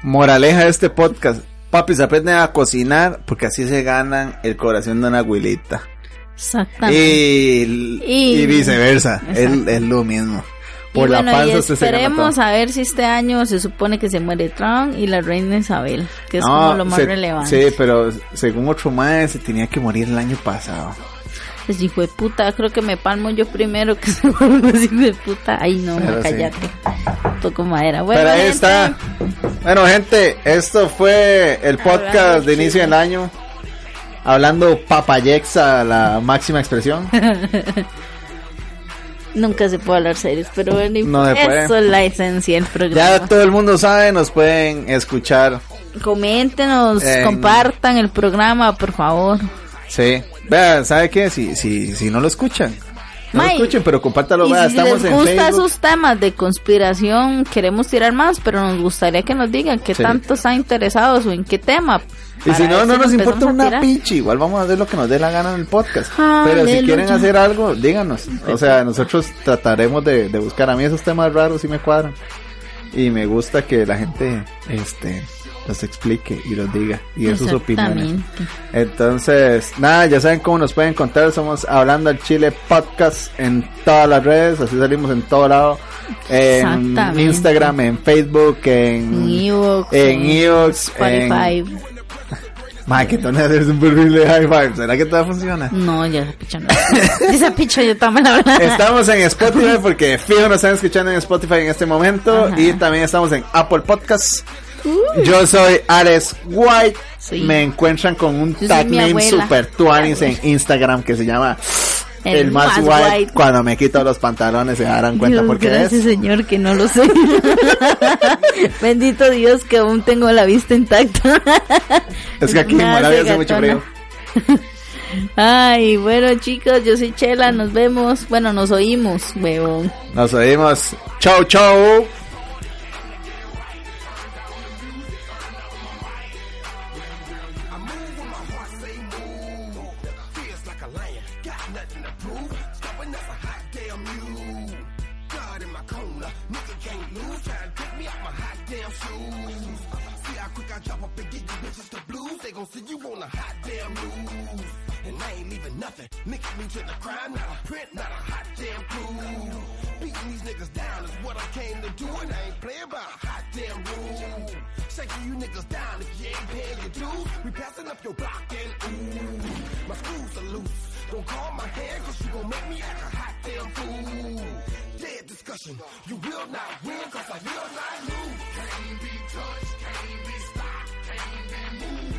Moraleja de este podcast. Papis, aprenden a cocinar porque así se ganan el corazón de una abuelita. Exactamente. Y, Y- y viceversa, es, es lo mismo. Y Por la bueno, y panza se gana esperemos todo. a ver si este año se supone que se muere Trump y la reina Isabel, que es No, como lo más se- relevante. Sí, pero según otro más se tenía que morir el año pasado. Pues hijo de puta, creo que me palmo yo primero que se vuelva ese hijo de puta. Ay no, Pero ma, sí. Toco madera. Bueno, pero ahí gente, está. Bueno, gente, esto fue el podcast Hablando de inicio del año. Hablando papayexa, la máxima expresión. Nunca se puede hablar serios, pero bueno, No eso es la esencia del Ya programa. todo el mundo sabe, nos pueden escuchar. Coméntenos, En- compartan el programa, por favor. Sí. Vea, ¿sabe qué? Si, si, si no lo escuchan, No lo Mae, escuchen, pero compártalo. Y vea, si estamos les en gusta Facebook. esos temas de conspiración, queremos tirar más, pero nos gustaría que nos digan qué Sí. tanto están interesados o en qué tema. Y si no, no nos importa una pinche. Igual vamos a hacer lo que nos dé la gana en el podcast. Pero si quieren hacer algo, díganos. O sea, nosotros trataremos de, de buscar. A mí esos temas raros sí me cuadran. Y me gusta que la gente este, los explique y los diga. Y de sus opiniones. Entonces, nada, ya saben cómo nos pueden encontrar. Somos Hablando al Chile Podcast en todas las redes. Así salimos en todo lado. En. Instagram, en Facebook, en... En Evox, En Evox, Spotify. Madre, que hacer un perfil de high five. ¿Será que todo funciona? No, ya esa picha no. esa picha yo también la verdad. Estamos en Spotify porque fijo nos están escuchando en Spotify en este momento. Ajá. Y también estamos en Apple Podcasts. Yo soy Ares White. Sí. Me encuentran con un Yo tag name super tuanis en. Instagram que se llama El El, más, más white. white. Cuando me quito los pantalones se darán cuenta Dios, porque gracias es. Señor que no lo sé. Bendito Dios que aún tengo la vista intacta. Es que aquí en Moravia hace mucho frío. Ay, bueno chicos, yo soy Chela, nos vemos. Bueno, nos oímos, huevón. Nos oímos. Chau, chau. nothing. Niggas me to the crime, not a print, not a hot damn clue. Beating these niggas down is what I came to do, and I ain't playing by a hot damn rule. Shaking you niggas down if you ain't paying your dues. We passing up your block and ooh, my screws are loose. Don't call my hand, cause you gon' make me act a hot damn fool. Dead discussion, you will not win, cause I will not lose. Can't be touched, can't be stopped, can't be moved.